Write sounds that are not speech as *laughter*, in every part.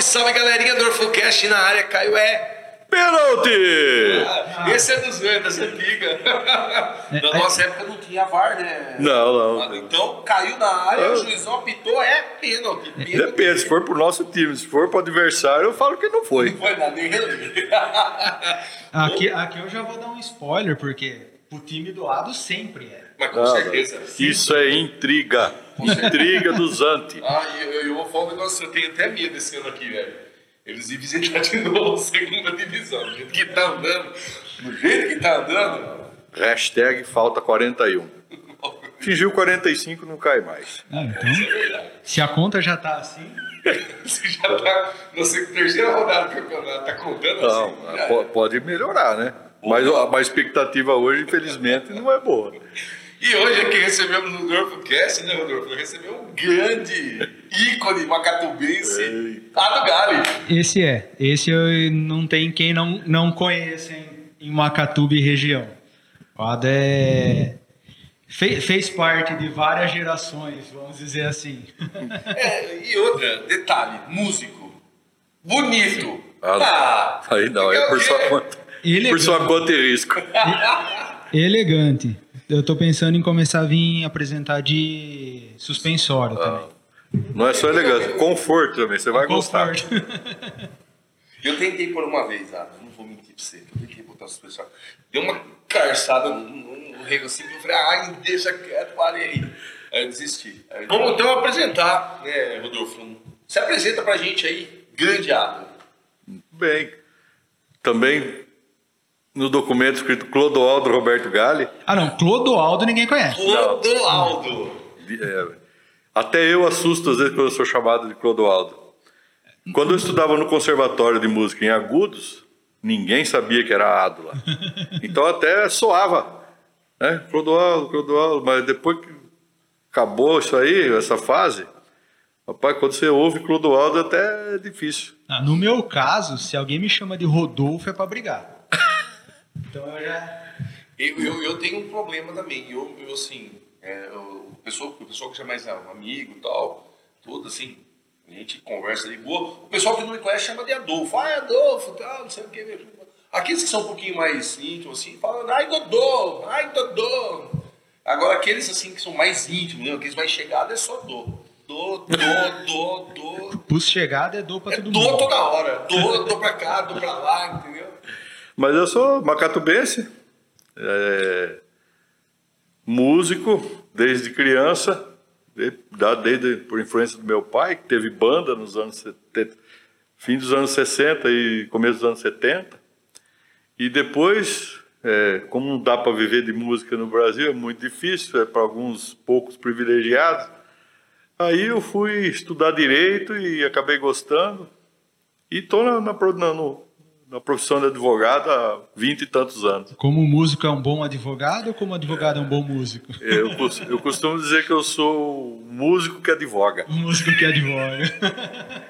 Salve, salve galerinha do Orfocast na área, Caio é. Pênalti! Ah, esse é dos velhos, dessa antiga. Na nossa época não tinha VAR, né? Não, não. Então caiu na área, Ah. o juizão apitou, é pênalti. pênalti. Depende, se for pro nosso time, se for pro adversário, eu falo que não foi. Não foi nada, nem. Aqui, aqui eu já vou dar um spoiler, porque o time do lado sempre é. Mas com Ah, certeza. Isso é intriga. Intriga dos anti. Ah, e eu, eu vou falar um negócio, eu tenho até medo esse ano aqui, velho. Eles iam visitar de novo a segunda divisão. Do jeito que tá andando, do jeito que tá andando. Hashtag falta 41. Fingiu 45, não cai mais. Ah, então, É verdade. se a conta já tá assim, *laughs* Você já tá na se- terceira rodada do campeonato, tá contando Não, assim? é. pode melhorar, né? Mas a a expectativa hoje, infelizmente, não é boa. E hoje aqui recebemos no Rodolfo Cast, né, Rodolfo? Recebeu um grande ícone macatubense, Eita. Ado Gali. esse é. Esse eu não tem quem não, não conheça em, em Macatuba e região. O Ada é, fe- fez parte de várias gerações, vamos dizer assim. É, e outra, detalhe, músico. Bonito. Ah, Aí não, é por sua conta. Elegante. Por sua conta e risco. Elegante. Eu tô pensando em começar a vir apresentar de suspensório também. Não é só elegância, conforto também, você vai gostar. Conforto. *laughs* Eu tentei por uma vez, ah, não vou mentir pra você. Eu tentei botar pessoal. Deu uma carçada no, no, no rego assim, eu falei, ai, deixa quieto, parei aí. Aí eu desisti. Aí, vamos então apresentar, né, Rodolfo? Se apresenta pra gente aí, grande Ado. Bem, também no documento escrito Clodoaldo Roberto Galli, Ah, não. Clodoaldo ninguém conhece. Clodoaldo. é, até eu assusto às vezes quando eu sou chamado de Clodoaldo. Quando eu estudava no Conservatório de Música em Agudos, ninguém sabia que era lá. *laughs* Então até soava, né? Clodoaldo, Clodoaldo, mas depois que acabou isso aí, essa fase, rapaz, quando você ouve Clodoaldo até é difícil. Ah, no meu caso, se alguém me chama de Rodolfo é pra brigar. Então eu já. Eu, eu, eu tenho um problema também. Eu, eu assim, é, o, pessoal, o pessoal que é mais um amigo e tal, tudo assim, a gente conversa de boa. O pessoal que não me conhece chama de Adolfo. Ah, Adolfo, tal, não sei o que. Aqueles que são um pouquinho mais íntimos, assim, falam, ai, Dodô, ai, Dodô. Agora, aqueles assim que são mais íntimos, né, aqueles mais chegados, é só Dô. Dô, Dô, Dô, Dô. Pus chegada é dor pra É todo Dô mundo. toda hora. Dô, Dô pra cá, Dô pra lá, entendeu? Mas eu sou macatubense, é, músico desde criança, desde por influência do meu pai, que teve banda nos anos 70, fim dos anos 60 e começo dos anos 70. E depois, é, como não dá para viver de música no Brasil, é muito difícil, é para alguns poucos privilegiados. Aí eu fui estudar direito e acabei gostando. E estou na, na- no- na profissão de advogado há vinte e tantos anos. Como músico é um bom advogado ou como advogado é um bom músico? Eu, eu costumo dizer que eu sou um músico que advoga. Um músico que advoga.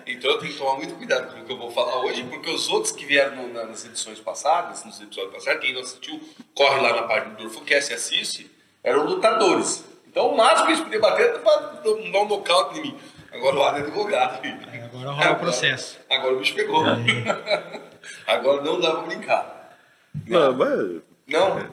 Então eu tenho que tomar muito cuidado com o que eu vou falar hoje, porque os outros que vieram no- na- nas edições passadas, nos episódios passados, quem não assistiu, corre lá na página do Orfocast e assiste, eram lutadores. Então o máximo que eles podiam bater era pra dar um nocaute em mim. Agora o Adam é advogado. filho. agora rola o processo. Agora o bicho pegou. Agora não dá pra brincar. Não, mas. Não?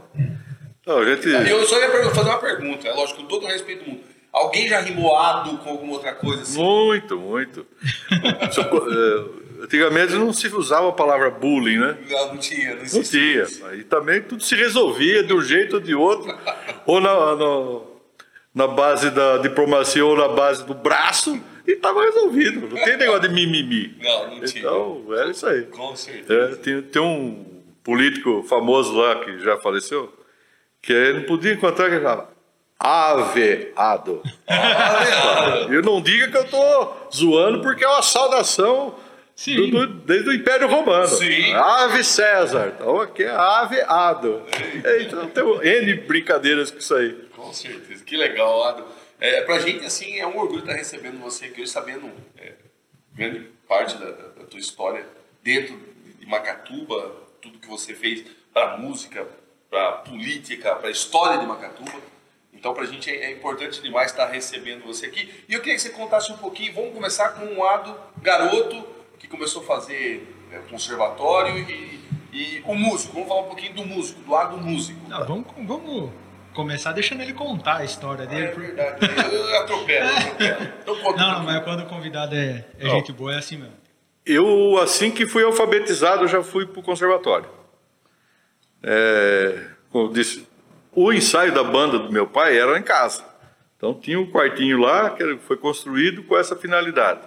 Não, gente. Eu só ia fazer uma pergunta, é lógico, com todo o respeito do mundo. Alguém já rimou ado com alguma outra coisa assim? Muito, muito. *laughs* Só eh, Antigamente não se usava a palavra bullying, né? Não, não tinha, não Não existia. tinha. Aí também tudo se resolvia de um jeito ou de outro, ou na, na, na base da diplomacia ou na base do braço, e estava resolvido. Não tem negócio de mimimi. Não, não tinha. Então, era isso aí. Com certeza. É, tem, tem um político famoso lá que já faleceu, que ele não podia encontrar que falava aveado. Eu não diga que eu tô zoando porque é uma saudação do- do- desde o Império Romano. Sim. Ave César. Então aqui é aveado. Então tem N brincadeiras com isso aí. Com certeza, que legal, Ado. É, pra gente, assim, é um orgulho estar recebendo você aqui hoje, sabendo é, grande parte da, da- tua história dentro de Macatuba, tudo que você fez para música, para política, para a história de Macatuba. Então, pra gente é, é importante demais estar recebendo você aqui. E eu queria que você contasse um pouquinho, vamos começar com um Ado garoto, que começou a fazer é, conservatório e, e o músico. Vamos falar um pouquinho do músico, do lado do músico. Vamos, vamos começar deixando ele contar a história dele. É verdade. Eu atropelo, atropelo. Então, Não, um não, mas quando o convidado é, é gente boa, é assim mesmo. Eu, assim que fui alfabetizado, já fui para o conservatório. É, como eu disse, o ensaio da banda do meu pai era em casa. Então tinha um quartinho lá que foi construído com essa finalidade.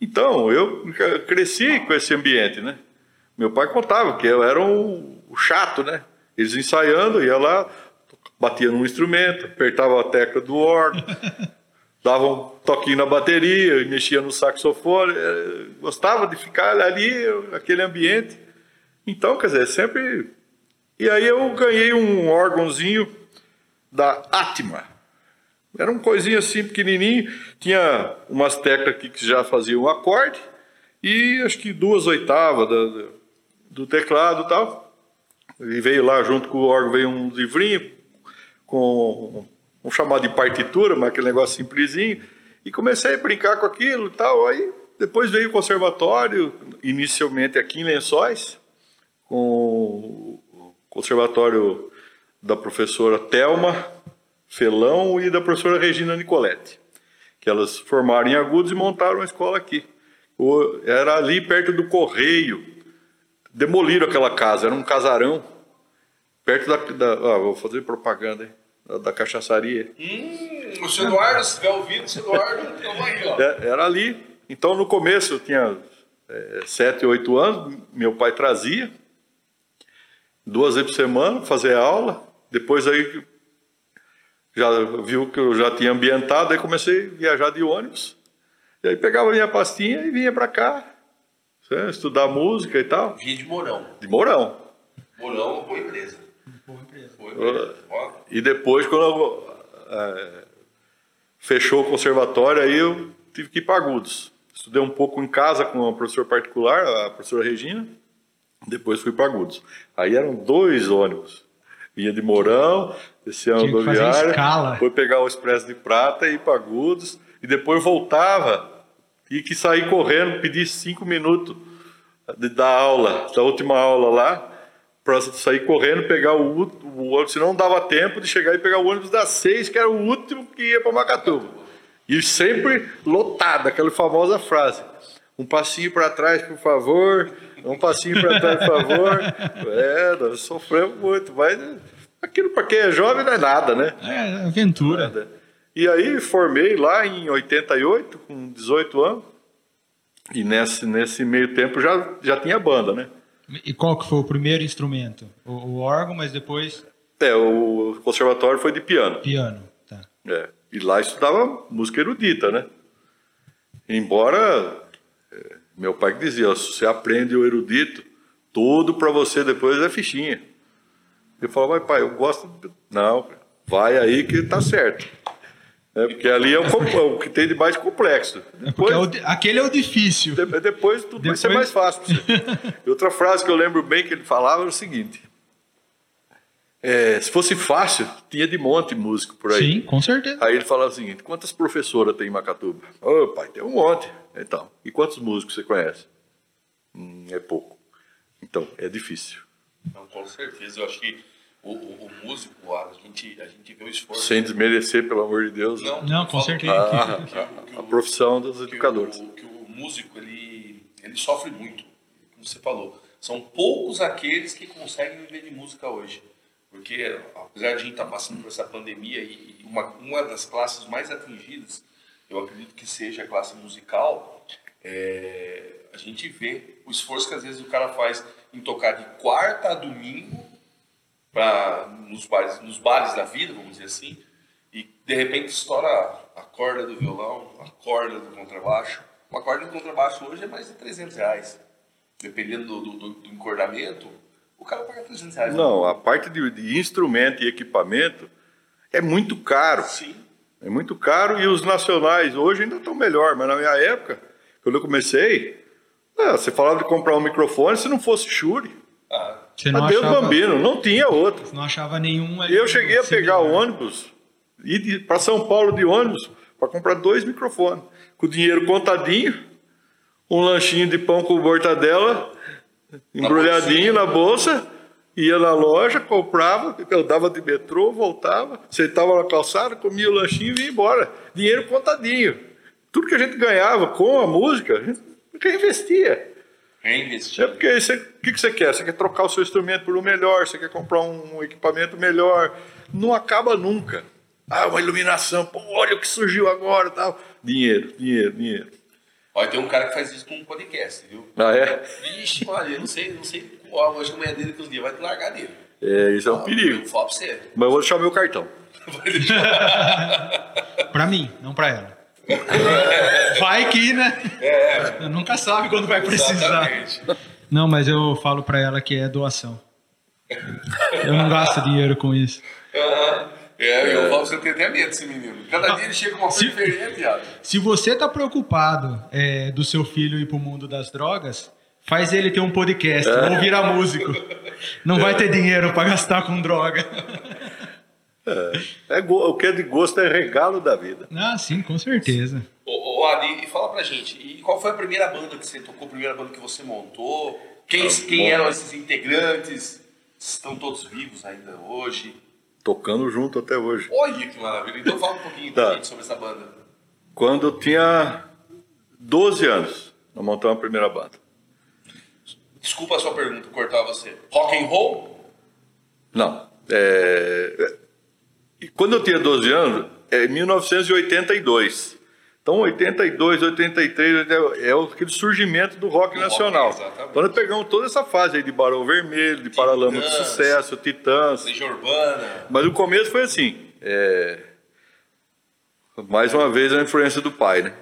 Então eu cresci com esse ambiente, né? Meu pai contava que eu era um, o chato, né? Eles ensaiando, ia lá, batia num instrumento, apertava a tecla do órgão, *laughs* dava um toquinho na bateria, mexia no saxofone, eh, gostava de ficar ali, aquele ambiente. Então, quer dizer, sempre. E aí eu ganhei um órgãozinho da Atma. Era um coisinho assim pequenininho, tinha umas teclas aqui que já faziam um acorde e acho que duas oitavas da- do teclado e tal. E veio lá junto com o órgão, veio um livrinho com um chamado de partitura, mas aquele negócio simplesinho, e comecei a brincar com aquilo e tal. Aí depois veio o conservatório, inicialmente aqui em Lençóis, com o conservatório da professora Telma Felão e da professora Regina Nicoletti, que elas formaram em Agudos e montaram a escola aqui. Era ali perto do Correio, demoliram aquela casa, era um casarão, perto da. da ah, vou fazer propaganda aí, da, da cachaçaria. Hum, o seu Eduardo, se estiver ouvindo, o Eduardo, *laughs* aí, ó. É, Era ali. Então, no começo, eu tinha é, sete, oito anos, meu pai trazia, duas vezes por semana, fazer aula. Depois aí já viu que eu já tinha ambientado, aí comecei a viajar de ônibus. E aí pegava minha pastinha e vinha para cá, né, estudar música e tal. Vinha de Mourão. De Mourão. Mourão boa empresa. E depois, quando eu, é, fechou o conservatório, aí eu tive que ir para Agudos. Estudei um pouco em casa com uma professora particular, a professora Regina. Depois fui para Agudos. Aí eram dois ônibus. Vinha de Mourão, descia a Tinha que fazer rodoviária, escala. foi pegar o Expresso de Prata e ir para Agudos. E depois voltava e que sair correndo, pedir cinco minutos de, da aula, da última aula lá, para sair correndo, pegar o, o ônibus, senão não dava tempo de chegar e pegar o ônibus das seis, que era o último que ia para Macatuba. E sempre lotado, aquela famosa frase. Um passinho para trás, por favor. Um passinho para trás, por favor. *laughs* É, nós sofremos muito, mas aquilo para quem é jovem não é nada, né? É, aventura. Nada. E aí formei lá em 88, com 18 anos. E nesse, nesse meio tempo já, já tinha banda, né? E qual que foi o primeiro instrumento? O, o órgão, mas depois É, o conservatório foi de piano. piano. Tá. É, e lá estudava música erudita, né? Embora é, meu pai que dizia, ó, se você aprende o erudito, tudo para você depois é fichinha. Eu falava, pai, eu gosto. de-" Não, vai aí que tá certo. É, porque ali é o, é o que tem de mais complexo. É Depois, é o di- aquele é o difícil. de- depois tudo vai ser Depois- mais fácil. *laughs* E outra frase que eu lembro bem que ele falava era o seguinte: é, se fosse fácil, tinha de monte músico por aí. Sim, com certeza. Aí ele falava o seguinte: quantas professoras tem em Macatuba? Ô, pai, tem um monte. Então, e quantos músicos você conhece? Hum, é pouco. Então, é difícil. Não, com certeza. Eu acho que o, o, o músico, a gente, a gente vê o esforço. Sem desmerecer, pelo amor de Deus, Não, Não, eu com certeza. a, que- que o- que a- a o- profissão dos que educadores. o, que o músico ele, ele sofre muito, como você falou. São poucos aqueles que conseguem viver de música hoje. Porque, apesar de a gente estar passando por essa pandemia e e uma, uma das classes mais atingidas, eu acredito que seja a classe musical, é, a gente vê o esforço que às vezes o cara faz em tocar de quarta a domingo pra, nos, bares, nos bares da vida, vamos dizer assim, e de repente estoura a corda do violão, a corda do contrabaixo. Uma corda do contrabaixo hoje é mais de 300 reais. Dependendo do, do, do- encordamento, o cara paga 300 reais. Não, a parte de, de instrumento e equipamento é muito caro. Sim. É muito caro e os nacionais hoje ainda estão melhor, mas na minha época, quando eu comecei, ah, você falava de comprar um microfone se não fosse Shure. Ah, Você não Adeus achava, Bambino, não tinha outro. não achava nenhum ali. Eu cheguei a pegar o ônibus ir para São Paulo de ônibus para comprar dois microfones. Com o dinheiro contadinho, um lanchinho de pão com mortadela, embrulhadinho na bolsa, ia na loja, comprava, eu dava de metrô, voltava, sentava na calçada, comia o lanchinho e ia embora. Dinheiro contadinho. Tudo que a gente ganhava com a música, a gente reinvestia. Reinvestir. É porque você- o que, que você quer? Você quer trocar o seu instrumento por um melhor, você quer comprar um equipamento melhor. Não acaba nunca. Ah, uma iluminação, pô, olha o que surgiu agora tal. Dinheiro, dinheiro, dinheiro. Olha, tem um cara que faz isso com um podcast, viu? Ah, é? Vixe, olha, eu não sei, não sei qual, acho que a mulher dele que os dias vai te largar dele. É, isso é um perigo. Eu falo pra você. Mas eu vou deixar meu cartão. *laughs* Vai deixar. Pra mim, não pra ela. *laughs* Vai que, né? É, Nunca sabe quando vai precisar. exatamente. Não, mas eu falo pra ela que é doação. Eu não gasto dinheiro com isso. É, eu falo você ter até medo desse menino. Cada dia ele chega com uma coisa diferente, viado. Se você tá preocupado é, do seu filho ir pro mundo das drogas, faz ele ter um podcast ou virar músico. Não vai ter dinheiro pra gastar com droga. *laughs* É, go- o que é de gosto é regalo da vida. Ah, sim, com certeza. Ô, ô Adi, e fala pra gente, e qual foi a primeira banda que você tocou, a primeira banda que você montou? Quem, quem eram esses integrantes? Estão todos vivos ainda hoje? Tocando junto até hoje. Olha que maravilha. Então fala um pouquinho pra Tá. gente sobre essa banda. Quando eu tinha 12 anos, nós montamos a primeira banda. Desculpa a sua pergunta, cortar você. Rock and roll? Não. É... e Quando eu tinha 12 anos, é 1982. Então, 82, 83 é o- aquele surgimento do rock Do rock, nacional. exatamente. Então, nós pegamos toda essa fase aí de Barão Vermelho, de Paralama de. Sucesso, Titãs. Legião Urbana? Mas o começo foi assim. é, Mais uma vez a influência do pai, né?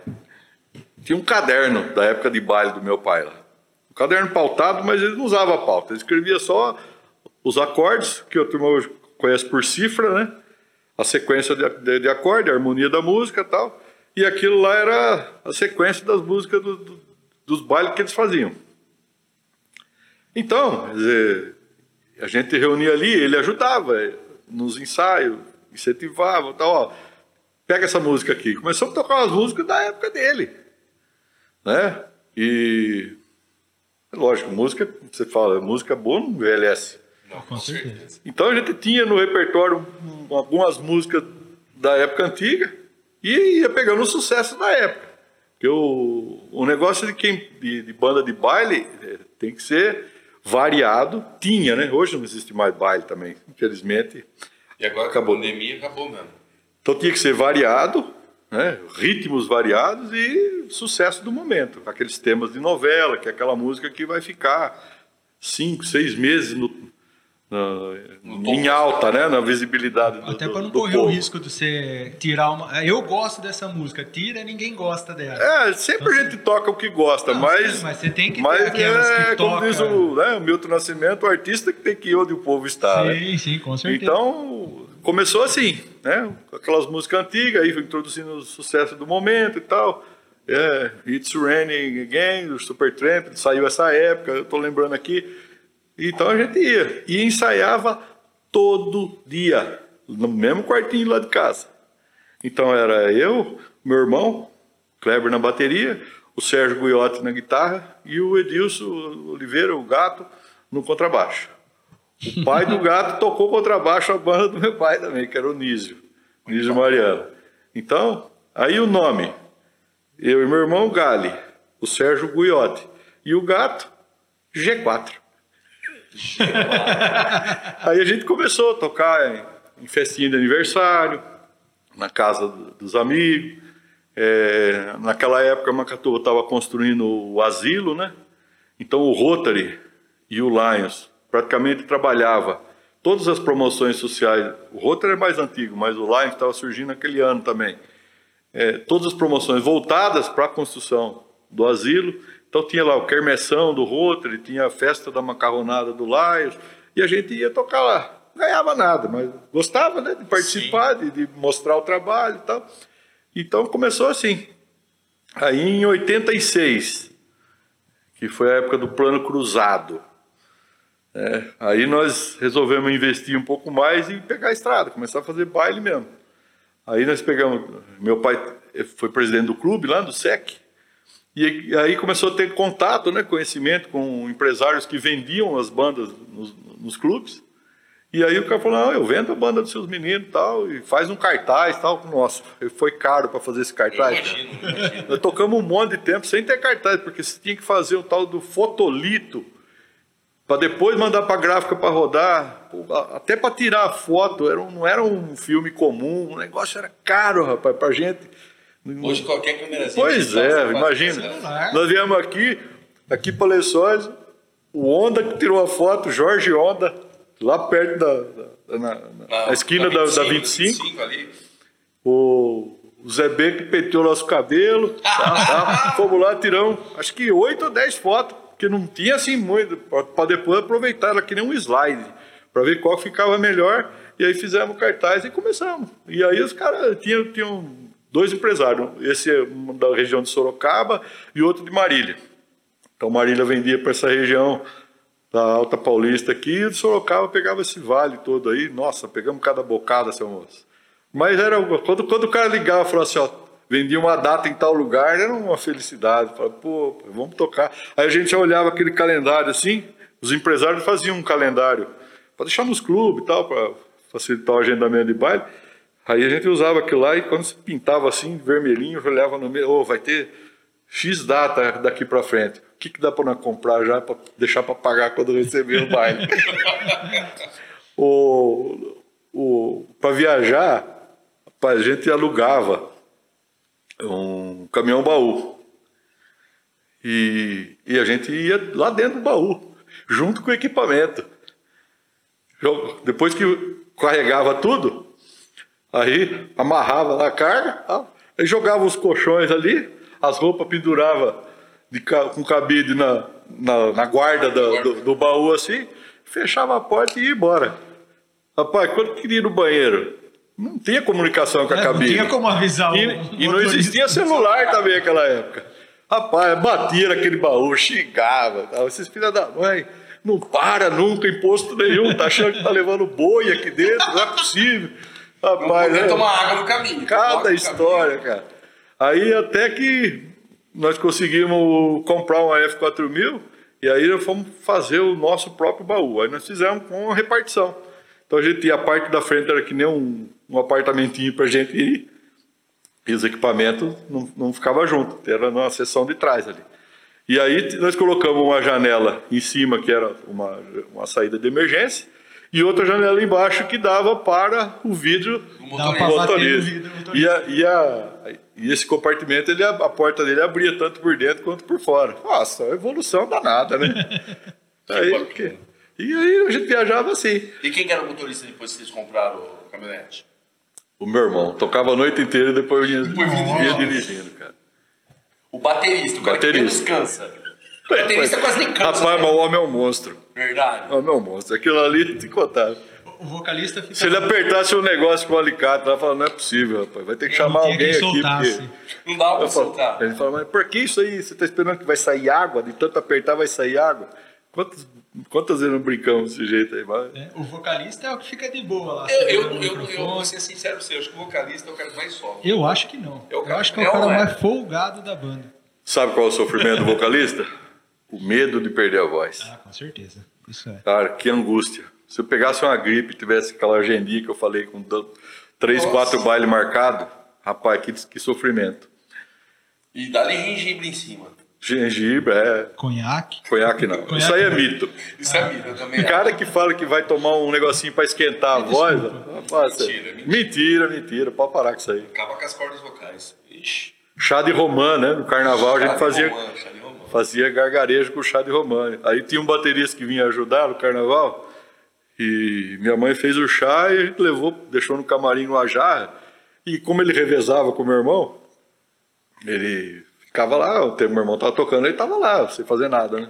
Tinha um caderno da época de baile do meu pai lá. Um caderno pautado, mas ele não usava pauta. Ele escrevia só os acordes, que a turma hoje conhece por cifra, né? A sequência de, de, de acorde, a harmonia da música e tal. E aquilo lá era a sequência das músicas do- do- dos bailes que eles faziam. Então, a gente reunia ali, ele ajudava eh, nos ensaios, incentivava, tal, ó, pega essa música aqui. Começou a tocar as músicas da época dele, né? E lógico, música, você fala, música boa não envelhece. Não, Com certeza. Então a gente tinha no repertório um, algumas músicas da época antiga e ia pegando o sucesso da época. Porque o, o negócio de, quem, de, de banda de baile eh, tem que ser variado. Tinha, né? Hoje não existe mais baile também, infelizmente. E agora Acabou. a pandemia, acabou mesmo. Então tinha que ser variado, né? ritmos variados e sucesso do momento. Aqueles temas de novela, que é aquela música que vai ficar cinco, seis meses no, na- em alta, né? na visibilidade do, Até pra não correr o povo. risco de você tirar uma. Eu gosto dessa música, tira ninguém gosta dela. É, sempre a gente toca o que gosta, Não, mas. sim, mas você tem que ter mas aquelas que é, como toca- diz o, né, o Milton Nascimento, o artista que tem que ir onde o povo está. né? sim, sim, com certeza. Então, começou assim, né? Com aquelas músicas antigas, aí foi introduzindo o sucesso do momento e tal. É, It's Raining Again, do Supertramp, saiu essa época, eu tô lembrando aqui. Então a gente ia. E ensaiava todo dia, no mesmo quartinho lá de casa. Então era eu, meu irmão, Kleber na bateria, o Sérgio Guiotti na guitarra e o Edilson Oliveira, o gato, no contrabaixo. O pai do gato *laughs* tocou contrabaixo a banda do meu pai também, que era o Nísio, Nísio Mariano. Então, aí o nome, eu e meu irmão Gali, o Sérgio Guiotti e o gato, G4. *laughs* aí a gente começou a tocar em, em festinha de aniversário, na casa do- dos amigos. É, naquela época, Macatuba estava construindo o asilo, né? Então o Rotary e o Lions praticamente trabalhava todas as promoções sociais. O Rotary é mais antigo, mas o Lions estava surgindo naquele ano também. É, todas as promoções voltadas para a construção do asilo. Então tinha lá o quermessão do Rotary, tinha a festa da macarronada do Lions, e a gente ia tocar lá. Não ganhava nada, mas gostava né, de participar, de, de mostrar o trabalho e tal. Então começou assim. Aí em 86, que foi a época do plano cruzado, né, aí nós resolvemos investir um pouco mais e pegar a estrada, começar a fazer baile mesmo. Aí nós pegamos, meu pai foi presidente do clube lá do SEC, E aí começou a ter contato, né, conhecimento com empresários que vendiam as bandas nos, nos clubes. E aí o cara falou, não, eu vendo a banda dos seus meninos e tal, e faz um cartaz tal. Nossa, foi caro para fazer esse cartaz. Imagino, imagino. Nós tocamos um monte de tempo sem ter cartaz, porque você tinha que fazer o tal do fotolito, para depois mandar para a gráfica para rodar, até para tirar a foto, era um, não era um filme comum, o negócio era caro, rapaz, para gente. Hoje qualquer câmera Pois é, imagina. Nós viemos aqui, aqui para Lençóis, o Honda que tirou a foto, Jorge Honda, lá perto da, da na, na, na, esquina da 25, da 25, 25 ali. O, o Zé B que penteou nosso cabelo, tá, tá. *laughs* fomos lá, tiramos, acho que 8 ou 10 fotos, porque não tinha assim muito, para depois aproveitar ela que nem um slide, para ver qual ficava melhor, e aí fizemos cartaz e começamos. E aí os caras tinham, tinham dois empresários, esse é da região de Sorocaba e outro de Marília. Então Marília vendia para essa região da Alta Paulista aqui, e de Sorocaba pegava esse vale todo aí. Nossa, pegamos cada bocada, seu moço. Mas era quando, quando o cara ligava e falava assim, ó, vendia uma data em tal lugar, era uma felicidade. Falava, pô, vamos tocar. Aí a gente olhava aquele calendário assim, os empresários faziam um calendário para deixar nos clubes e tal, para facilitar o agendamento de baile. Aí a gente usava aquilo lá e quando se pintava assim, vermelhinho, olhava no meio, oh, vai ter X data daqui para frente. O que, que dá para comprar já para deixar para pagar quando receber o baile? *laughs* o, o, para viajar, a gente alugava um caminhão baú. E, e a gente ia lá dentro do baú, junto com o equipamento. Depois que carregava tudo, Aí amarrava na carga, aí jogava os colchões ali, as roupas pendurava de, com cabide na, na, na guarda do, do, do, baú assim, fechava a porta e ia embora. Rapaz, quando queria ir no banheiro, não tinha comunicação com a é, cabine. Não tinha como avisar o E, e não existia celular também naquela época. Rapaz, batia naquele baú, xingava. Tal. Esses filhos da mãe, não para nunca imposto nenhum, tá achando que tá levando boi aqui dentro, não é possível. Rapaz, não é, tomar água no caminho. Cada história, caminho. cara. Aí até que nós conseguimos comprar uma F4000 e aí nós fomos fazer o nosso próprio baú. Aí nós fizemos com uma repartição. Então a gente ia, a parte da frente era que nem um, um apartamentinho para gente ir e os equipamentos não, não ficavam juntos, era na seção de trás ali. E aí nós colocamos uma janela em cima que era uma, uma saída de emergência e outra janela embaixo que dava para o vidro do motorista. motorista. Vidro, motorista. E, a, e, a, e, esse compartimento, ele, a porta dele abria tanto por dentro quanto por fora. Nossa, evolução danada, né? *laughs* aí, que, e aí a gente viajava assim. E quem era o motorista depois que vocês compraram o caminhonete? O meu irmão. Tocava a noite inteira e depois vinha, vinha dirigindo, cara. O baterista, o cara baterista. que descansa. O baterista quase nem cansa. Rapaz, né? mas o homem é um monstro. Verdade. O é um monstro. Aquilo ali, te contar. O vocalista fica... Se ele apertasse um negócio com o alicate, ela fala, não é possível, rapaz. Vai ter que chamar alguém aqui. Porque... Não dá pra soltar. Ele fala, mas por que isso aí? Você tá esperando que vai sair água? De tanto apertar vai sair água? Quantas, quantas vezes não brincamos desse jeito aí? Mas... É, o vocalista é o que fica de boa lá. Eu, eu, eu, eu, vou ser sincero pra você, eu acho que o vocalista é o cara que mais sofre. Eu acho que não. É eu acho que é o cara é. mais folgado da banda. Sabe qual é o sofrimento do vocalista? *laughs* O medo de perder a voz. Ah, com certeza. Isso é. Cara, que angústia. Se eu pegasse uma gripe e tivesse aquela agendinha que eu falei com três, Nossa. quatro bailes marcados, rapaz, que, que sofrimento. E dá-lhe gengibre em cima. Gengibre, é. Conhaque? Conhaque não. Conhaque. Isso aí é mito. Isso é mito, eu também. O cara que fala que vai tomar um negocinho para esquentar a voz. Rapaz, mentira, mentira, mentira, mentira. Pode parar com isso aí. Acaba com as cordas vocais. Ixi. Chá de romã, né? No carnaval chá a gente fazia. Romã, fazia gargarejo com chá de romã. Aí tinha um baterista que vinha ajudar no carnaval, e minha mãe fez o chá e levou, deixou no camarim uma jarra, e como ele revezava com meu irmão, ele ficava lá, o meu irmão estava tocando, ele estava lá, sem fazer nada, né?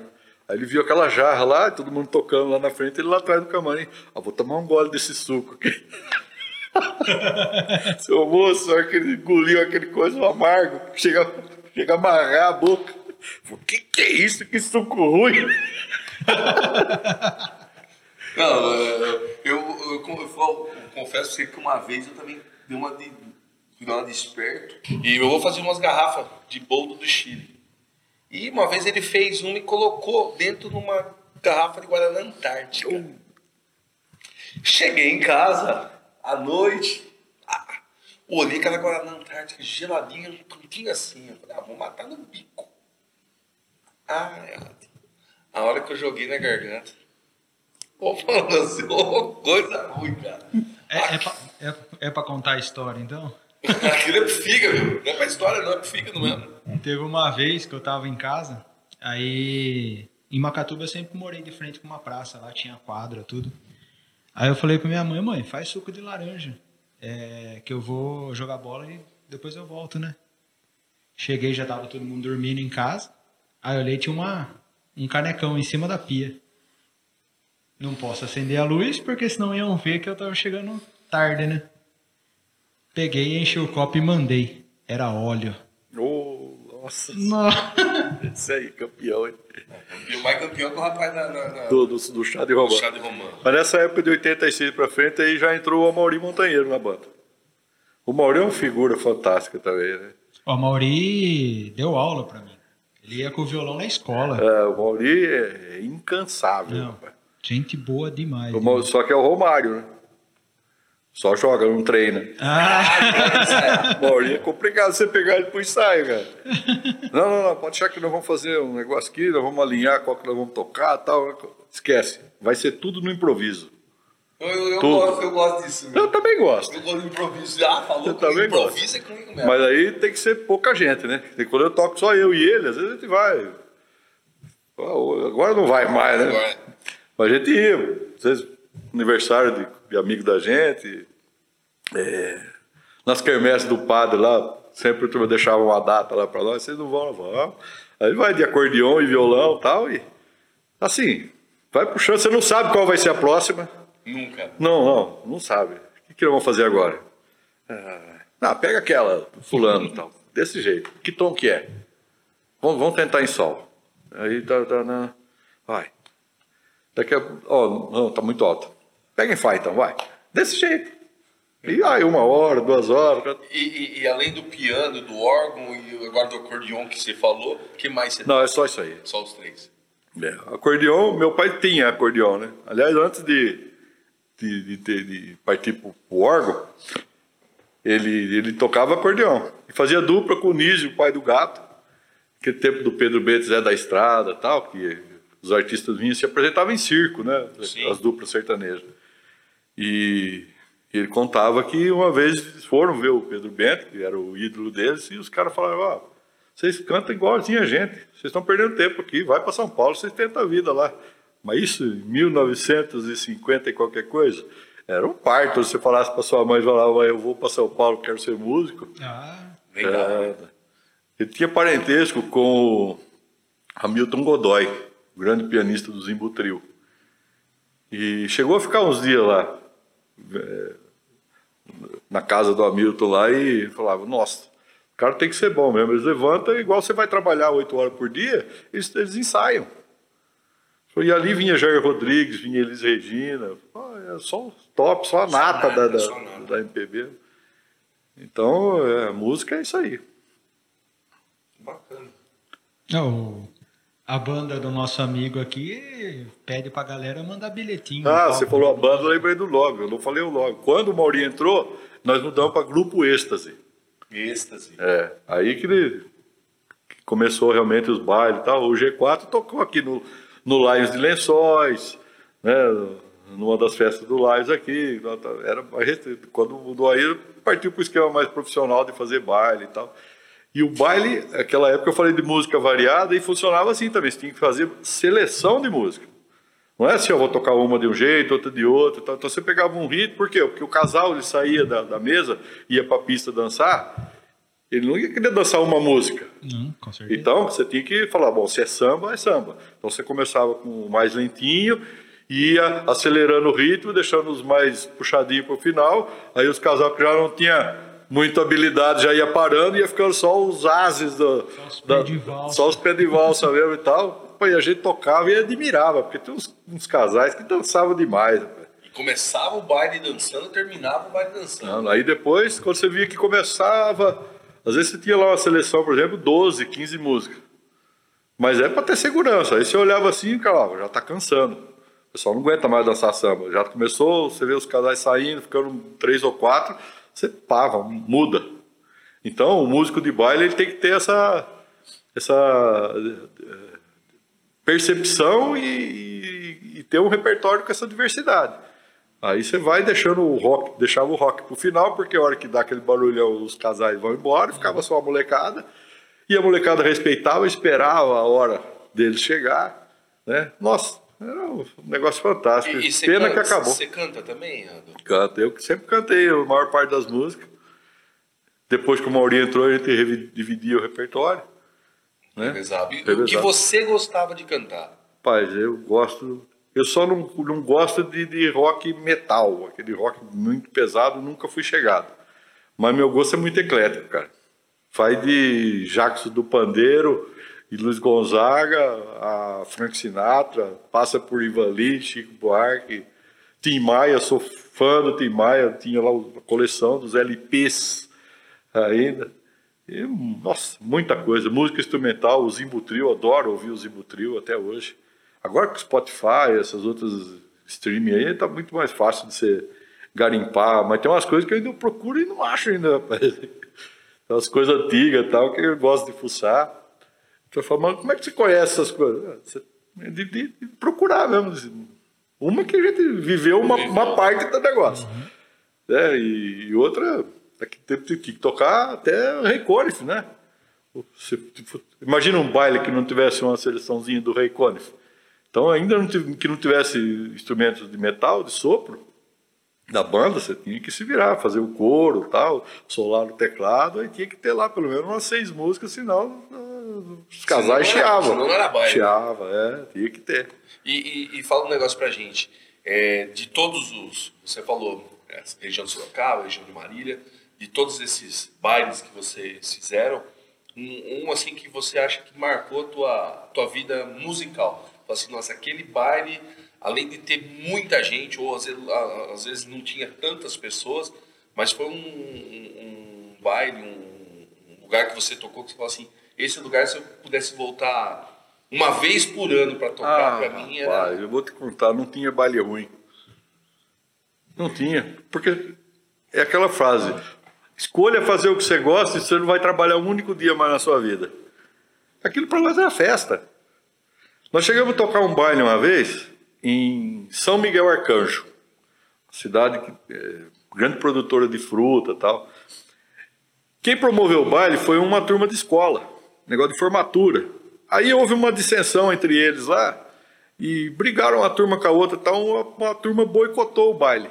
Aí ele viu aquela jarra lá, todo mundo tocando lá na frente, ele lá atrás do camarim. Ah, vou tomar um gole desse suco aqui. *laughs* Seu moço, aquele engoliu aquele coisa amargo, chega, chega a amarrar a boca. O que, que é isso? Que suco ruim! *laughs* Não, eu, eu, eu, confesso que uma vez eu também dei uma de, dei uma de esperto e eu vou fazer umas garrafas de boldo do Chile. E uma vez ele fez uma e colocou dentro de uma garrafa de Guaraná Antártica. Cheguei em casa à noite, ah, olhei aquela Guaraná Antártica geladinha, um cantinho assim. Eu falei, ah, vou matar no bico. Ah, é. a hora que eu joguei na garganta. Pô, falando assim, ô, coisa ruim, cara. É, é, pra, é, é pra contar a história, então? *laughs* Aquilo é pro fígado, não é pra história, não, é pro fígado mesmo. Teve uma vez que eu tava em casa, aí em Macatuba eu sempre morei de frente com uma praça, lá tinha quadra, tudo. Aí eu falei pra minha mãe, mãe, faz suco de laranja, é, que eu vou jogar bola e depois eu volto, né? Cheguei, já tava todo mundo dormindo em casa, aí eu olhei, tinha uma, um canecão em cima da pia. Não posso acender a luz, porque senão iam ver que eu tava chegando tarde, né? Peguei, enchi o copo e mandei. Era óleo. Oh, nossa. Nossa. *laughs* Esse aí, campeão, hein? E o mais campeão do rapaz na, na, na- Do, do, do chá de romã. Mas nessa época de 86 pra frente, aí já entrou o Amaury Montanheiro na banda. O Mauri é uma figura fantástica também, né? O Mauri deu aula pra mim. Ele ia com o violão na escola. É, o Mauri é incansável. Não. rapaz. Gente boa demais. O Mau- Só que é o Romário, né? Só joga, não treina. Ah, *laughs* O Mauri é complicado você pegar ele pro ensaio, cara. Não, não, não, pode deixar que nós vamos fazer um negócio aqui, nós vamos alinhar qual que nós vamos tocar tal. Esquece. Vai ser tudo no improviso. Eu, eu, eu Tudo. gosto, eu gosto disso. Eu também gosto. Eu gosto de improviso. Ah, falou Eu que também improviso é comigo mesmo. Mas aí tem que ser pouca gente, né? Porque quando eu toco só eu e ele, às vezes a gente vai. Agora não vai mais, né? Agora, Mas a gente ia, às vezes, aniversário de, de amigo da gente, é, nas quermesses do padre lá, sempre a turma deixava uma data lá pra nós, vocês não vão, vão. Aí vai de acordeon e violão e tal, e assim, vai puxando, você não sabe qual vai ser a próxima. Nunca. Não, não, não sabe. O que, que vamos fazer agora? Ah, não, pega aquela, fulano tal, desse jeito. Que tom que é? Vamos, vamos tentar em sol. Aí tá, tá, na... vai. Daqui a ó, não, tá muito alto. Pega em Fá então, vai. Desse jeito. E aí, uma hora, duas horas. E, e- e além do piano, do órgão e agora do acordeon que você falou, o que mais você Não, é só isso aí. Só os três. É, acordeon, meu pai tinha acordeon, né? Aliás, antes de, de, de, de partir pro, pro órgão, ele, ele tocava acordeon. E fazia dupla com o Nísio, o pai do gato. Aquele tempo do Pedro Beto Zé da Estrada tal, que os artistas vinham e se apresentavam em circo, né? Sim. As duplas sertanejas. E ele contava que uma vez foram ver o Pedro Bento, que era o ídolo deles, e os caras falaram, ó, vocês cantam igualzinho a gente, vocês estão perdendo tempo aqui, vai para São Paulo, vocês tentam a vida lá. Mas isso em 1950 e qualquer coisa, era um parto. Se você falasse para sua mãe, falava, eu vou para São Paulo, quero ser músico. ah, Legal. É, ele tinha parentesco com o Hamilton Godoy, o grande pianista do Zimbu Trio. E chegou a ficar uns dias lá, é, na casa do Hamilton lá, e falava, nossa, o cara tem que ser bom mesmo. Eles levantam, igual você vai trabalhar oito horas por dia, eles, eles ensaiam. E ali vinha Jair Rodrigues, vinha Elis Regina, ah, é só os top, só a Só nata, nata, da, só da, nata. da MPB. Então, é, música é isso aí. Bacana. não, a banda do nosso amigo aqui pede pra galera mandar bilhetinho. Ah, Tal. você falou a banda, eu lembrei do logo, eu não falei o logo. Quando o Mauri entrou, nós mudamos para Grupo Êxtase. Êxtase. É, aí que ele começou realmente os bailes e tal. O G4 tocou aqui no, no Lions de Lençóis, né? Numa das festas do Lions aqui. Era, quando mudou aí, partiu para o esquema mais profissional de fazer baile e tal. E o baile, naquela época eu falei de música variada e funcionava assim também. Você tinha que fazer seleção de música. Não é assim, eu vou tocar uma de um jeito, outra de outro. Então você pegava um ritmo, por quê? Porque o casal ele saía da, da mesa, ia para a pista dançar, ele não ia querer dançar uma música. Não, com certeza. Então você tinha que falar, bom, se é samba, é samba. Então você começava com o mais lentinho, ia acelerando o ritmo, deixando os mais puxadinhos para o final. Aí os casal que já não tinha muita habilidade já ia parando e ia ficando só os ases do, os da- pé de valsa. só os pés de valsa mesmo e tal. Pô, e a gente tocava e admirava, porque tem uns, uns casais que dançavam demais. E começava o baile dançando, terminava o baile dançando. Não, Aí depois, quando você via que começava, às vezes você tinha lá uma seleção, por exemplo, 12, 15 músicas. Mas é para ter segurança. Aí você olhava assim, cara, já tá cansando. O pessoal não aguenta mais dançar samba. Já começou, você vê os casais saindo, ficando três ou quatro, você pava, muda. Então, o músico de baile ele tem que ter essa, essa eh, percepção e, e, e ter um repertório com essa diversidade. Aí você vai deixando o rock, deixava o rock pro final, porque a hora que dá aquele barulhão, os casais vão embora, ficava só a molecada. E a molecada respeitava, esperava a hora deles chegar, né? Nossa, era um negócio fantástico. E, e Pena canta, que acabou. Você canta também, Ando? Canto. Eu sempre cantei a maior parte das músicas. Depois que o Mauri entrou, a gente dividia o repertório. Né? Revezava. E que você gostava de cantar? Rapaz, eu gosto. Eu só não, não gosto de, de rock metal, aquele rock muito pesado, nunca fui chegado. Mas meu gosto é muito eclético, cara. Vai de Jackson do Pandeiro e Luiz Gonzaga a Frank Sinatra, passa por Ivan Lee, Chico Buarque, Tim Maia, sou fã do Tim Maia, tinha lá a coleção dos LPs ainda. E, nossa, muita coisa. Música instrumental, o Zimbutril, adoro ouvir o Zimbutril até hoje. Agora com Spotify, essas outras streaming aí, tá muito mais fácil de você garimpar, mas tem umas coisas que eu ainda procuro e não acho ainda, rapaz. Tem *laughs* umas coisas antigas e tal, que eu gosto de fuçar. Então eu falo, mas como é que você conhece essas coisas? Ah, De, de- de procurar mesmo. assim. Uma que a gente viveu uma, uma parte do negócio. né? E, e outra, daqui a tempo tem que tocar até Rei Conif, né? Você, tipo, imagina um baile que não tivesse uma seleçãozinha do Rei Conif. Então, ainda não tive- que não tivesse instrumentos de metal, de sopro, da banda, você tinha que se virar, fazer o coro tal, solar no teclado, aí tinha que ter lá pelo menos umas seis músicas, senão os casais Senão chiavam. senão não era baile. Chiava, é, tinha que ter. E, e, e fala um negócio pra gente. É, de todos os. Você falou, é, região de Sorocaba, região de Marília, de todos esses bailes que vocês fizeram, um, um, assim que você acha que marcou a tua, tua vida musical. Fala assim, nossa, aquele baile, além de ter muita gente, ou às vezes, às vezes não tinha tantas pessoas, mas foi um, um- um baile, um, um lugar que você tocou que você falou assim, esse lugar se eu pudesse voltar uma vez por ano para tocar pra mim era rapaz, eu vou te contar, não tinha baile ruim. Não tinha, porque é aquela frase, escolha fazer o que você gosta e você não vai trabalhar um único dia mais na sua vida. Aquilo para nós era festa. Nós chegamos a tocar um baile uma vez em São Miguel Arcanjo, cidade que é, grande produtora de fruta tal. Quem promoveu o baile foi uma turma de escola, negócio de formatura. Aí houve uma dissensão entre eles lá e brigaram uma turma com a outra, tal, uma, uma turma boicotou o baile.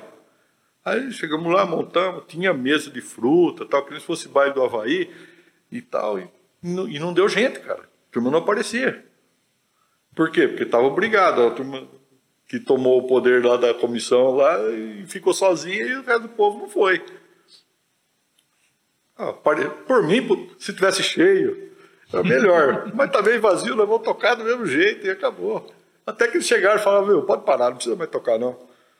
Aí chegamos lá, montamos, tinha mesa de fruta, tal, que se fosse baile do Havaí e tal, e não, e não deu gente, cara. A turma não aparecia. Por quê? Porque estava obrigado, a turma que tomou o poder lá da comissão lá e ficou sozinha e o resto do povo não foi. Ah, por mim, se tivesse cheio, era melhor. *laughs* Mas tá meio vazio, nós vamos tocar do mesmo jeito e acabou. Até que eles chegaram e falaram, meu, pode parar, não precisa mais tocar não.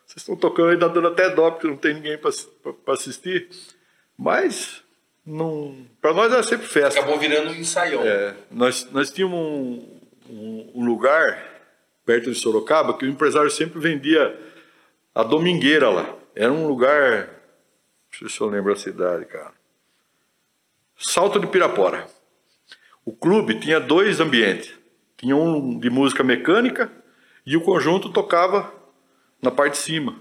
Vocês estão tocando aí, tá dando até dó, porque não tem ninguém para assistir. Mas, para nós era sempre festa. acabou virando um ensaião. É, nós, nós tínhamos um, um- lugar perto de Sorocaba que o empresário sempre vendia a domingueira lá. Era um lugar. Eu ver se eu lembro a cidade, cara. Salto de Pirapora. O clube tinha dois ambientes. Tinha um de música mecânica e o conjunto tocava na parte de cima.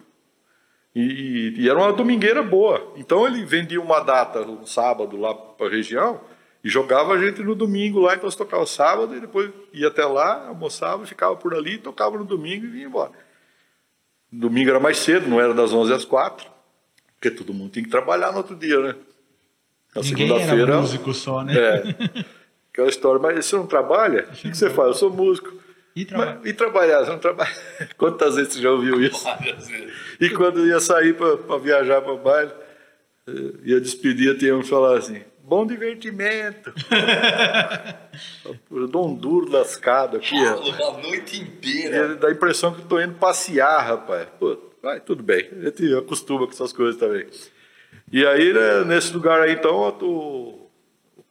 E, e era uma domingueira boa. Então ele vendia uma data, um sábado lá para a região, e jogava a gente no domingo lá. Então você tocava sábado e depois ia até lá, almoçava, ficava por ali, tocava no domingo e vinha embora. Domingo era mais cedo, não era das 11 às 4, porque todo mundo tinha que trabalhar no outro dia, né? Na Ninguém era segunda-feira. músico só, né? É. Aquela história, mas você não trabalha? O que que você faz? Eu sou músico. E trabalha. Mas, e trabalhar? Você não trabalha? *laughs* Quantas vezes você já ouviu isso? Várias vezes. E quando ia sair para viajar para o baile, eh, ia despedir, tinha um que falar assim: bom divertimento. *laughs* Eu dou um duro lascado aqui. rapaz. A noite inteira. E dá a impressão que eu tô indo passear, rapaz. Pô, vai, tudo bem. A gente acostuma com essas coisas também. E aí, né, nesse lugar aí, então, o,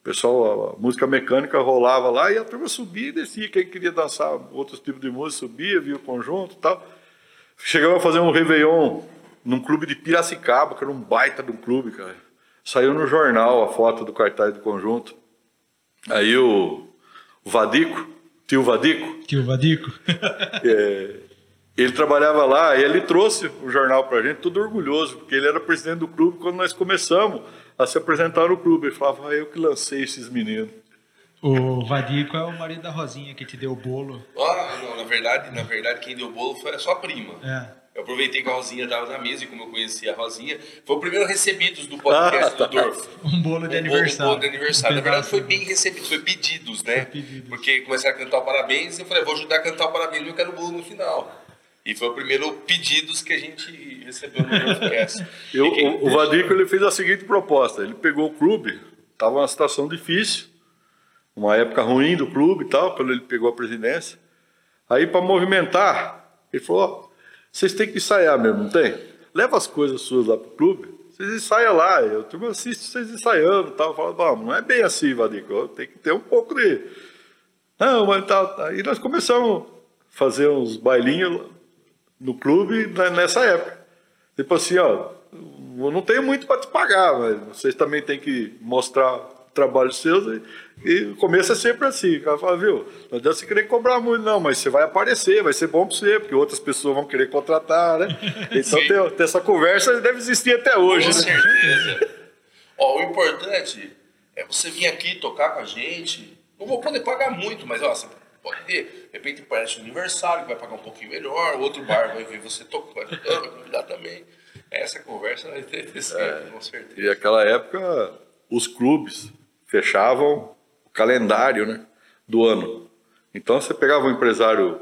pessoal, a música mecânica rolava lá e a turma subia e descia. Quem queria dançar outros tipos de música subia, via o conjunto e tal. Chegava a fazer um Réveillon num clube de Piracicaba, que era um baita de um clube, cara. Saiu no jornal a foto do cartaz do conjunto. Aí o, o Vadico, tio Vadico. Tio Vadico. *laughs* é, ele trabalhava lá e ele trouxe o jornal pra gente, tudo orgulhoso, porque ele era presidente do clube quando nós começamos a se apresentar no clube. Ele falava, ah, eu que lancei esses meninos. O Vadico é o marido da Rosinha que te deu o bolo. Ah, não, na verdade, na verdade, quem deu o bolo foi a sua prima. É. Eu aproveitei que a Rosinha estava na mesa e como eu conhecia a Rosinha, foi o primeiro recebidos do podcast Ah, tá. do Dorf. Um bolo de Um bolo- aniversário. Um bolo de aniversário. Um Na verdade, foi bem recebido, foi pedidos, né? Foi pedidos. Porque começaram a cantar o parabéns e eu falei, vou ajudar a cantar o parabéns, eu quero o bolo no final. E foi o primeiro pedidos que a gente recebeu no podcast. *laughs* Eu, E quem- o, o Vadico ele fez a seguinte proposta: ele pegou o clube, estava uma situação difícil, uma época ruim do clube e tal, quando ele pegou a presidência. Aí, para movimentar, ele falou: ó, vocês têm que ensaiar mesmo, não tem? Leva as coisas suas lá para o clube, vocês ensaiam lá, eu turma assiste vocês ensaiando e tal. Falo, vamos, não é bem assim, Vadico, tem que ter um pouco de. Não, mas tal, tal. E nós começamos a fazer uns bailinhos no clube nessa época. Tipo assim, ó, eu não tenho muito para te pagar, mas vocês também têm que mostrar trabalhos seus e o começo é sempre assim. O cara fala, viu, não adianta você querer cobrar muito, não, mas você vai aparecer, vai ser bom para você, porque outras pessoas vão querer contratar, né? *laughs* Então tem, tem essa conversa deve existir até hoje, Com né? certeza. Ó, o importante é você vir aqui tocar com a gente. Não vou poder pagar muito, mas ó, você pode ter. De repente parece um aniversário, que vai pagar um pouquinho melhor, outro bar vai ver você tocando, vai convidar também. Essa conversa vai ter ter sempre, com certeza. E naquela época, os clubes fechavam calendário né, do ano. Então, você pegava um empresário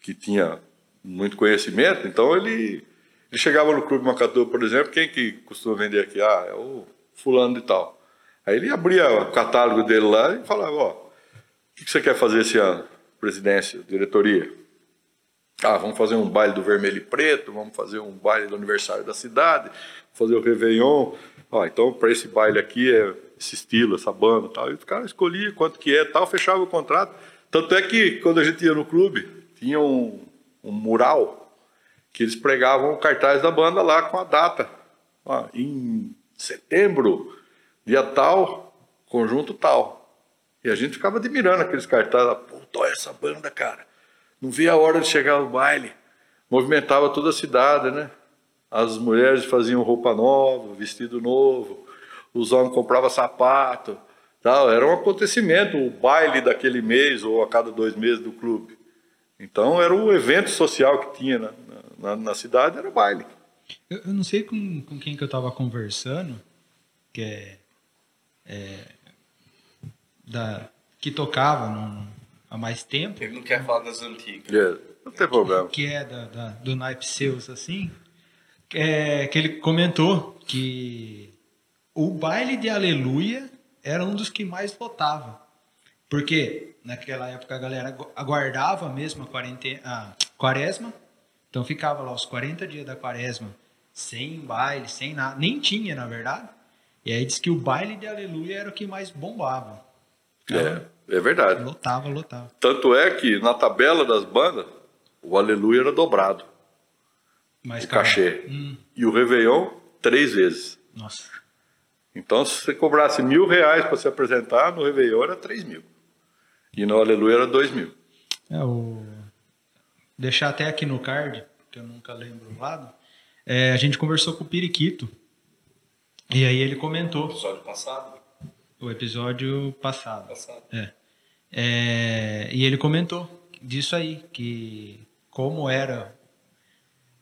que tinha muito conhecimento, então ele, ele chegava no Clube Macatu, por exemplo, quem que costuma vender aqui? Ah, é o fulano de tal. Aí ele abria o catálogo dele lá e falava, ó, o que que você quer fazer esse ano? Presidência, diretoria. Ah, vamos fazer um baile do vermelho e preto, vamos fazer um baile do aniversário da cidade, fazer o Réveillon. Ó, então, para esse baile aqui é esse estilo, essa banda tal. E os caras escolhiam quanto que é tal, fechava o contrato. Tanto é que, quando a gente ia no clube, tinha um, um mural que eles pregavam o cartaz da banda lá com a data. Ó, em setembro, dia tal, conjunto tal. E a gente ficava admirando aqueles cartazes. Puta, olha essa banda, cara. Não via a hora de chegar ao baile. Movimentava toda a cidade, né? As mulheres faziam roupa nova, vestido novo. Os homens compravam sapato. Tal. Era um acontecimento, o baile daquele mês ou a cada dois meses do clube. Então era um evento social que tinha na, na, na cidade, era o baile. Eu, eu não sei com, com quem que eu tava conversando, que é, é, da, que tocava no- há mais tempo, Ele não quer falar das antigas. É, não tem problema. que é da, da- do naipe Seus, assim, que, é, que ele comentou que o baile de Aleluia era um dos que mais lotava. Porque naquela época a galera agu- aguardava mesmo a, quarentena, a quaresma, então ficava lá os 40 dias da quaresma sem baile, sem nada, nem tinha na verdade. E aí diz que o baile de Aleluia era o que mais bombava. É, é verdade. Lotava, lotava. Tanto é que na tabela das bandas, o Aleluia era dobrado, Mais o cachê. Hum, E o Réveillon, três vezes. nossa. Então, se você cobrasse mil reais para se apresentar, no Réveillon era três mil. E no Aleluia era dois mil. É, o... Deixar até aqui no card, que eu nunca lembro o lado. É, a gente conversou com o Periquito. E aí ele comentou Episódio passado. o episódio passado. passado. É. É, e ele comentou disso aí, que como era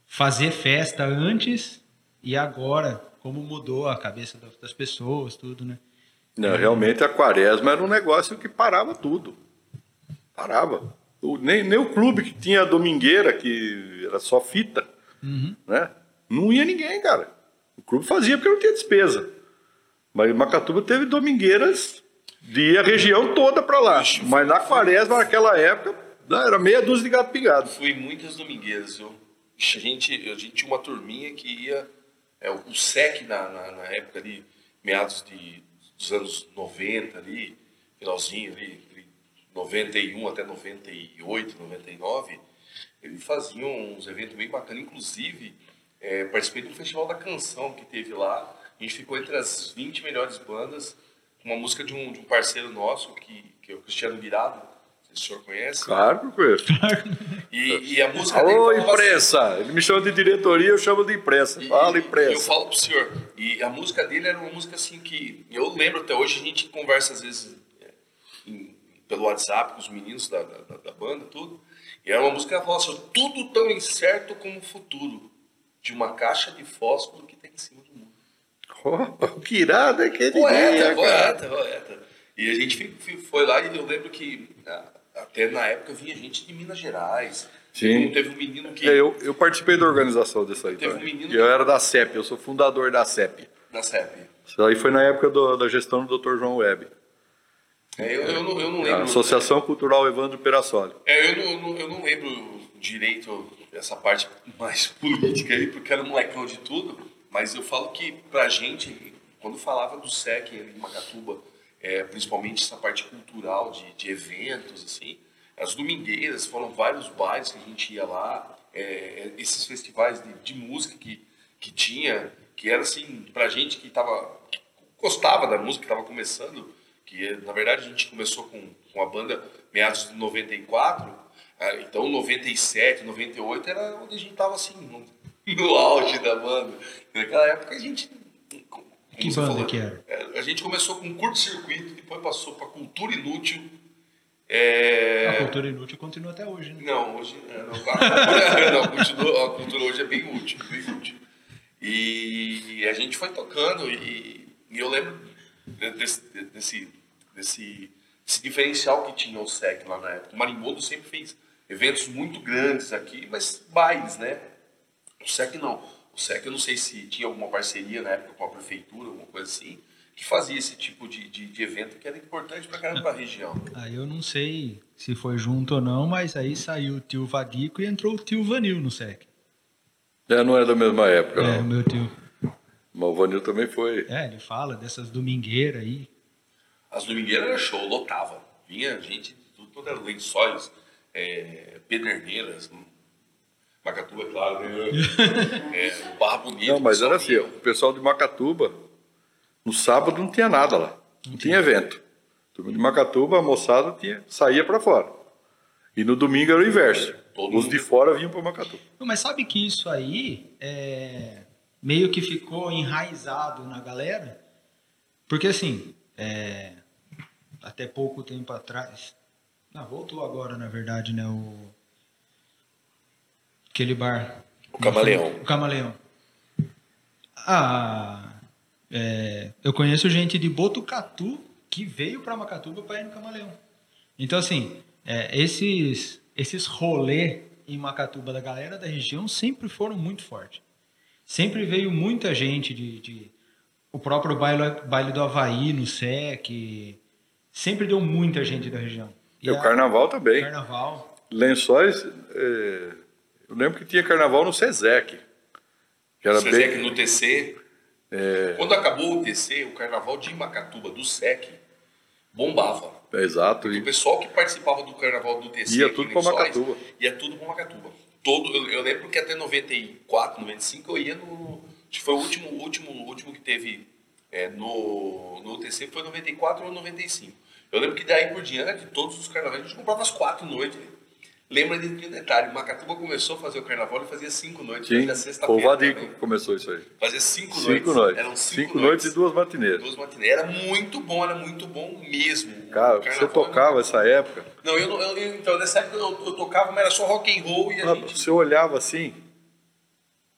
fazer festa antes e agora, como mudou a cabeça da- das pessoas, tudo, né? Não, realmente a quaresma era um negócio que parava tudo. Parava. O- nem, nem o clube que tinha a domingueira, que era só fita, Uhum. né? Não ia ninguém, cara. O clube fazia porque não tinha despesa. Mas Macatuba teve domingueiras de ir a região toda para lá. Mas na quaresma, naquela época, era meia dúzia de gato pingado. Fui em muitas domingueiras. Eu, a, gente, a gente tinha uma turminha que ia. É, o SEC, na, na, na época ali, meados de dos anos 90 ali, finalzinho ali, 91 até 98, 99, eles faziam uns eventos bem bacanas, inclusive é, participei de um festival da canção que teve lá, a gente ficou entre as 20 melhores bandas, uma música de um, de um parceiro nosso, que, que é o Cristiano Virado, o senhor conhece? Claro que eu conheço. E, e a música Alô, dele falava imprensa! Ele me chama de diretoria, eu chamo de imprensa. E- Fala, e- Eu imprensa. falo pro senhor. E a música dele era uma música assim que eu lembro até hoje, a gente conversa às vezes é, em- pelo WhatsApp com os meninos da, da, da banda, tudo. E era uma música assim, tudo tão incerto como o futuro de uma caixa de fósforo que tem em cima do mundo. Oh, *laughs* que irado é que ele Poeta, poeta, poeta. E a gente foi lá e eu lembro que ah, até na época vinha gente de Minas Gerais. Sim. Teve um menino que. É, eu, eu participei da organização disso aí. Teve um menino E eu que- era da CEP, eu sou fundador da CEP. Na CEP. Isso aí foi na época do- da gestão do Dr. João Web. É, eu, eu não, eu não A lembro. Associação Cultural Evandro Perassoli. É, eu não, eu não, lembro direito essa parte mais *laughs* política aí, porque era molecão de tudo, mas eu falo que pra gente, quando falava do SEC em Macatuba, é, principalmente essa parte cultural de, de eventos, assim, as domingueiras foram vários bares que a gente ia lá, é, esses festivais de, de música que, que tinha, que era assim, pra gente que tava, que gostava da música, que tava começando, que na verdade a gente começou com, com a banda meados de 94, ah, então 97, 98 era onde a gente tava assim, no, *laughs* no auge da banda. Naquela época a gente. Como Que banda que era? é, A gente começou com curto-circuito, depois passou para cultura inútil. É, A cultura inútil continua até hoje, né? não, hoje é, não, a cultura, *laughs* não, continua- a cultura hoje é bem útil, bem útil. E a gente foi tocando e, e eu lembro de- desse, desse, desse, desse diferencial que tinha o SEC lá na época. O Marimbondo sempre fez eventos muito grandes aqui, mas bailes, né? O SEC não. O SEC eu não sei se tinha alguma parceria na época com a prefeitura, alguma coisa assim, que fazia esse tipo de, de, de evento que era importante pra caramba pra região. Aí eu não sei se foi junto ou não, mas aí saiu o tio Vadico e entrou o tio Vanil no SEC. É, não é da mesma época, É, o não. meu tio. Mas o Vanil também foi. É, ele fala dessas domingueiras aí. As domingueiras era show, lotava. Vinha gente de tudo, era lençóis, é, pederneiras, Macatuba, é claro, né? *laughs* é, Barra Bonita. Não, mas era assim, o pessoal de Macatuba, no sábado não tinha nada lá. Não tinha evento. Turma de Macatuba, a moçada tinha, saía para fora. E no domingo era o inverso. Todo Os mundo. de fora vinham para Macatuba. Não, Mas sabe que isso aí é, meio que ficou enraizado na galera? Porque assim, é, até pouco tempo atrás. Não, voltou agora, na verdade, né? O, aquele bar. O Camaleão. O Camaleão. Ah, é, eu conheço gente de Botucatu que veio para Macatuba para ir no Camaleão. Então, assim, é, esses, esses rolê em Macatuba da galera da região sempre foram muito fortes. Sempre veio muita gente de. de- o próprio baile, baile do Havaí no SEC. Sempre deu muita gente da região. E o a- carnaval também. Carnaval. Lençóis, é, eu lembro que tinha carnaval no SESEC. Que era Sesec bem, no TC. É. Quando acabou o TC, o carnaval de Macatuba, do SEC, bombava. é, exato. O E, pessoal que participava do carnaval do TC Ia tudo Lençóis, Macatuba. Ia tudo para Macatuba. Todo, eu, eu lembro que até 94, 95 eu ia no. Acho que foi o último, o último, o último que teve é, no, no UTC foi 94 ou 95. Eu lembro que daí por diante, todos os carnavais, a gente comprava as quatro noites. Lembra de um detalhe, Macatuba começou a fazer o carnaval e fazia cinco noites. sim, fazia sexta-feira Vadico também. que começou isso aí. Fazia cinco, Cinco noites. noites. Eram cinco, Cinco noites e duas matinês. Duas matinês. Era muito bom, era muito bom mesmo. Cara, você tocava essa época, Não, eu, não- eu, então nessa época eu, eu tocava, mas era só rock and roll e a Ah, gente. Você olhava assim,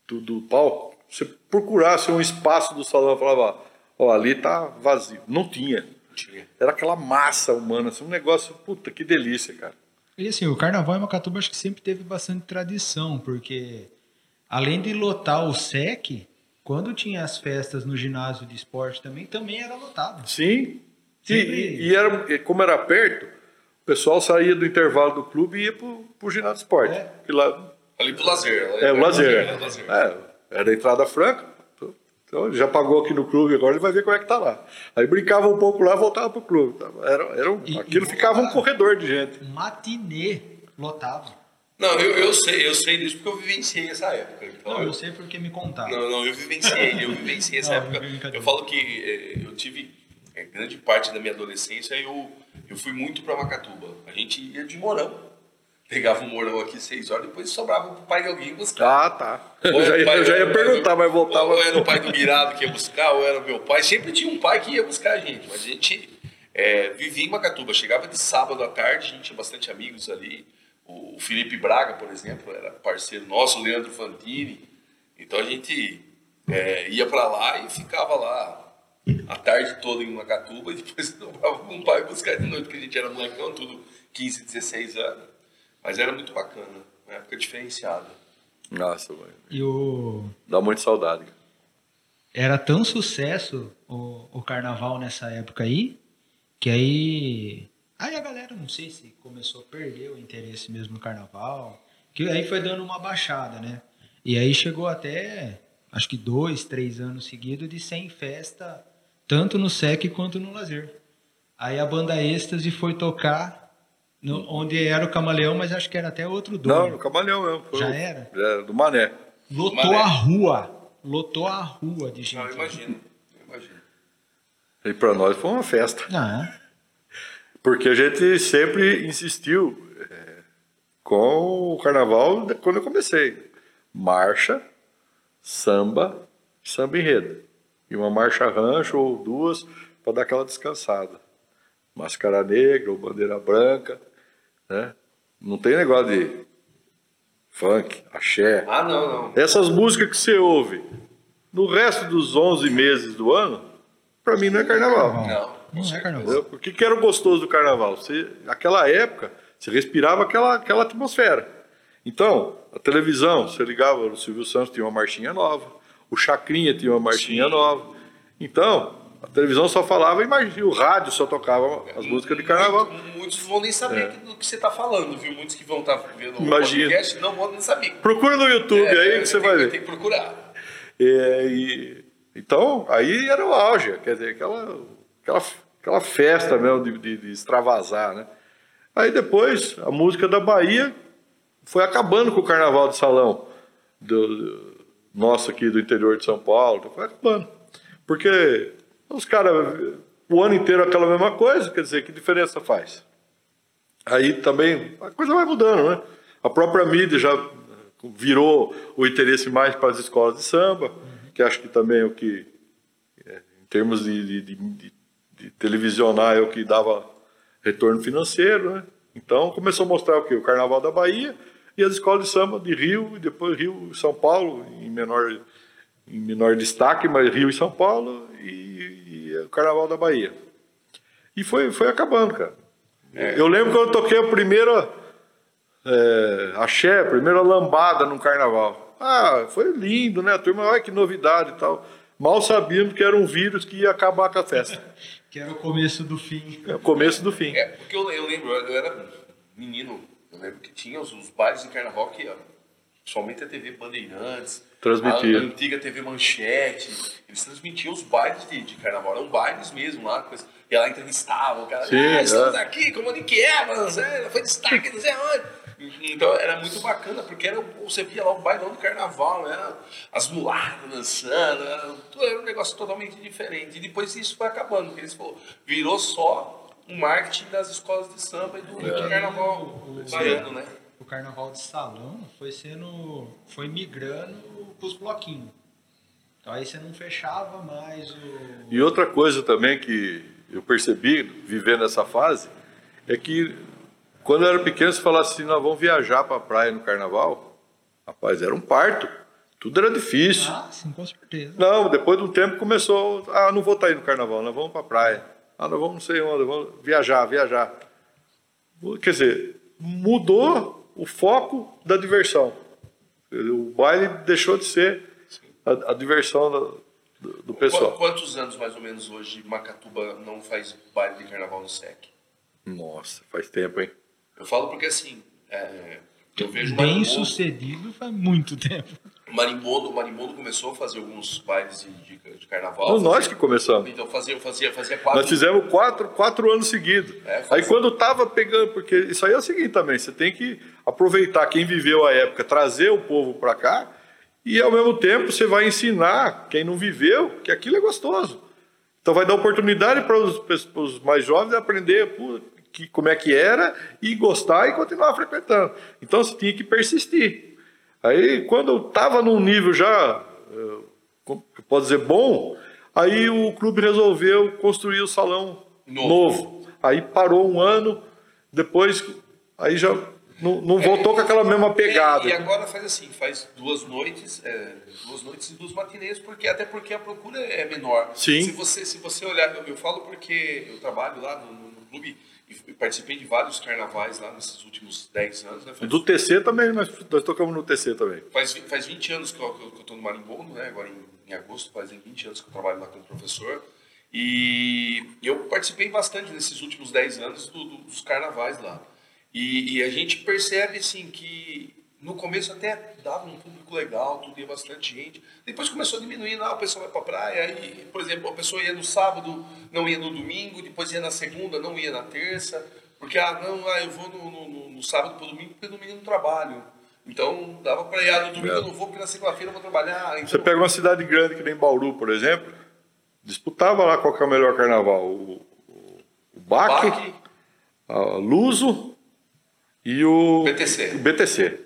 do, do palco, você procurasse um espaço do salão e falava, ó, ali tá vazio. Não tinha. Tinha. Era aquela massa humana, assim, um negócio, puta, que delícia, cara. E assim, o carnaval em Macatuba acho que sempre teve bastante tradição, porque além de lotar o SEC, quando tinha as festas no ginásio de esporte também, também era lotado. Sim. E, Sempre- e- e era, como era perto, o pessoal saía do intervalo do clube e ia pro, pro ginásio de esporte. É. Que lá, Ali pro lazer. é, o lazer. É, lazer. É, era a entrada franca. Então ele já pagou aqui no clube, agora ele vai ver como é que tá lá. Aí brincava um pouco lá, voltava pro clube. Era, era um, E- aquilo e ficava um corredor de gente. Matinê lotava. Não, eu, eu sei, eu sei disso porque eu vivenciei essa época. Então, Não, eu, eu sei porque me contaram. Não, não, eu vivenciei, eu vivenciei essa Não, época. brincadeira. Eu falo que eh, eu tive eh, grande parte da minha adolescência, eu, eu fui muito para Macatuba. A gente ia de morão. Pegava um morão aqui seis horas, depois sobrava pro pai de alguém buscar. Ah, tá. Ou Eu já, o pai- eu já ia o perguntar, do- mas voltava. Ou era o pai do Guirado que ia buscar, ou era o meu pai. Sempre tinha um pai que ia buscar a gente, mas a gente eh, vivia em Macatuba. Chegava de sábado à tarde, a gente tinha bastante amigos ali. O o Felipe Braga, por exemplo, era parceiro nosso, o Leandro Fantini. Então a gente eh, ia para lá e ficava lá a tarde toda em Macatuba e depois *laughs* com o pai buscar de noite, porque a gente era molecão, tudo 15, 16 anos. Mas era muito bacana, uma época diferenciada. Nossa, mãe. E o... Dá muita saudade. era tão sucesso o, o carnaval nessa época aí, que aí. Aí a galera, não sei se começou a perder o interesse mesmo no carnaval, que aí foi dando uma baixada, né? E aí chegou até, acho que dois, três anos seguidos de sem festa, tanto no SEC quanto no lazer. Aí a banda êxtase foi tocar no- onde era o Camaleão, mas acho que era até outro dono. Não, no Camaleão mesmo. Foi Já o- era? É, do Mané. Lotou Mané. a rua. Lotou a rua de gente. Não, eu imagino, eu imagino. E para nós foi uma festa. Ah, Porque a gente sempre insistiu é, com o carnaval quando eu comecei. Marcha, samba, samba enredo. E uma marcha rancho ou duas para dar aquela descansada. Máscara negra ou bandeira branca. Né? Não tem negócio de funk, axé. Ah, não, não. Essas músicas que você ouve no resto dos 11 meses do ano, para mim não é carnaval. Não, Não é carnaval. O que, que era o gostoso do carnaval? Você, naquela época, você respirava aquela, aquela atmosfera. Então, a televisão, você ligava, o Silvio Santos tinha uma marchinha nova, o Chacrinha tinha uma marchinha Sim. nova. Então, televisão só falava marchinha, o rádio só tocava as músicas de carnaval. Muitos, muitos vão nem saber que- do que você está falando, viu? Muitos que vão estar vendo o Imagina. podcast não vão nem saber. Procura no YouTube É, aí que você tem- vai ver. Tem que procurar. É, e- então, aí era o auge, quer dizer, aquela, aquela, aquela festa mesmo de, de- de extravasar, né? Aí depois, a música da Bahia foi acabando com o carnaval de salão do, do- nosso aqui do interior de São Paulo, foi acabando. Porque os caras, o ano inteiro aquela mesma coisa, quer dizer, que diferença faz? Aí também a coisa vai mudando, né? A própria mídia já virou o interesse mais para as escolas de samba, que acho que também é o que, é, em termos de, de, de- de- televisionar, é o que dava retorno financeiro, né? Então começou a mostrar o quê? O Carnaval da Bahia e as escolas de samba de Rio, e depois Rio São Paulo, em menor, em menor destaque, mas Rio e São Paulo, e, e o Carnaval da Bahia. E foi, foi acabando, cara. Eu lembro quando eu toquei a primeira é, axé, a primeira lambada no carnaval. Ah, foi lindo, né? A turma, olha que novidade e tal. Mal sabíamos que era um vírus que ia acabar com a festa. *laughs* que era o começo do fim. É o começo do fim. É, porque eu, eu lembro, eu era menino, eu lembro que tinha os, os bailes de carnaval que, ó, somente a TV Bandeirantes, Transmitia. a, antiga TV Manchete, eles transmitiam os bailes de, de carnaval, eram bailes mesmo lá, coisa, e lá entrevistavam, o cara, Sim, ah, estamos é. aqui, como de que é, é, foi destaque, não sei onde. Então era muito bacana, porque era, você via lá o bailão do carnaval, né? as mulatas dançando, era, tudo era um negócio totalmente diferente. E depois isso foi acabando, porque eles falou, virou só um marketing das escolas de samba e do, É. do carnaval baiano, né? O carnaval de salão foi sendo. foi migrando pros bloquinhos. Então aí você não fechava mais o. E outra coisa também que eu percebi, vivendo essa fase, é que quando eu era pequeno, se falasse assim, nós vamos viajar para a praia no carnaval, rapaz, era um parto. Tudo era difícil. Ah, sim, com certeza. Não, depois de um tempo começou, ah, não vou estar aí no carnaval, nós vamos para a praia. Ah, nós vamos não sei onde, vamos viajar, viajar. Quer dizer, mudou o foco da diversão. O baile deixou de ser a, a diversão do, do- do pessoal. Quantos anos mais ou menos hoje Macatuba não faz baile de carnaval no SEC? Nossa, faz tempo, hein? Eu falo porque assim, é, eu vejo Bem sucedido faz muito tempo. Marimbondo, Marimbondo começou a fazer alguns bailes de, de, de carnaval. Não, nós que começamos. Então fazia, fazia, fazia quatro. Nós fizemos quatro, quatro anos seguidos. É, Aí quando tava pegando, porque isso aí é o seguinte também, você tem que aproveitar quem viveu a época, trazer o povo para cá, e ao mesmo tempo você vai ensinar quem não viveu que aquilo é gostoso. Então vai dar oportunidade para os mais jovens aprender pô, que, como é que era e gostar e continuar frequentando. Então você tinha que persistir. Aí quando eu estava num nível já, eh, posso dizer, bom, aí o clube resolveu construir o salão Novo. novo. Aí parou um ano, depois aí já não, não voltou com aquela mesma pegada. É, e agora faz assim, faz duas noites, é, duas noites e duas matinês, porque até porque a procura é menor. Sim. Se você, se você olhar, eu, eu falo porque eu trabalho lá no, no- no clube e participei de vários carnavais lá nesses últimos 10 anos, né? Faz, Do TC também, nós, nós tocamos no TC também. faz, faz 20 anos que eu, que eu, que eu tô no Marimbondo, né? Agora em, em agosto fazem 20 anos que eu trabalho lá como professor. E eu participei bastante nesses últimos 10 anos do- do- dos carnavais lá. E, e a gente percebe, assim, que no começo até dava um público legal, tudo ia bastante gente. Depois começou a diminuir, não, o pessoal vai pra praia, aí, por exemplo, a pessoa ia no sábado, não ia no domingo, depois ia na segunda, não ia na terça, porque, ah, não, ah, eu vou no, no- no- no sábado pro domingo, porque domingo eu não trabalho. Então, dava pra ir, ah, no domingo É. eu não vou, porque na segunda-feira eu vou trabalhar. Então, Você pega uma cidade grande que nem Bauru, por exemplo, disputava lá qual que é o melhor carnaval. O, o, o a Luso e o BTC. o BTC.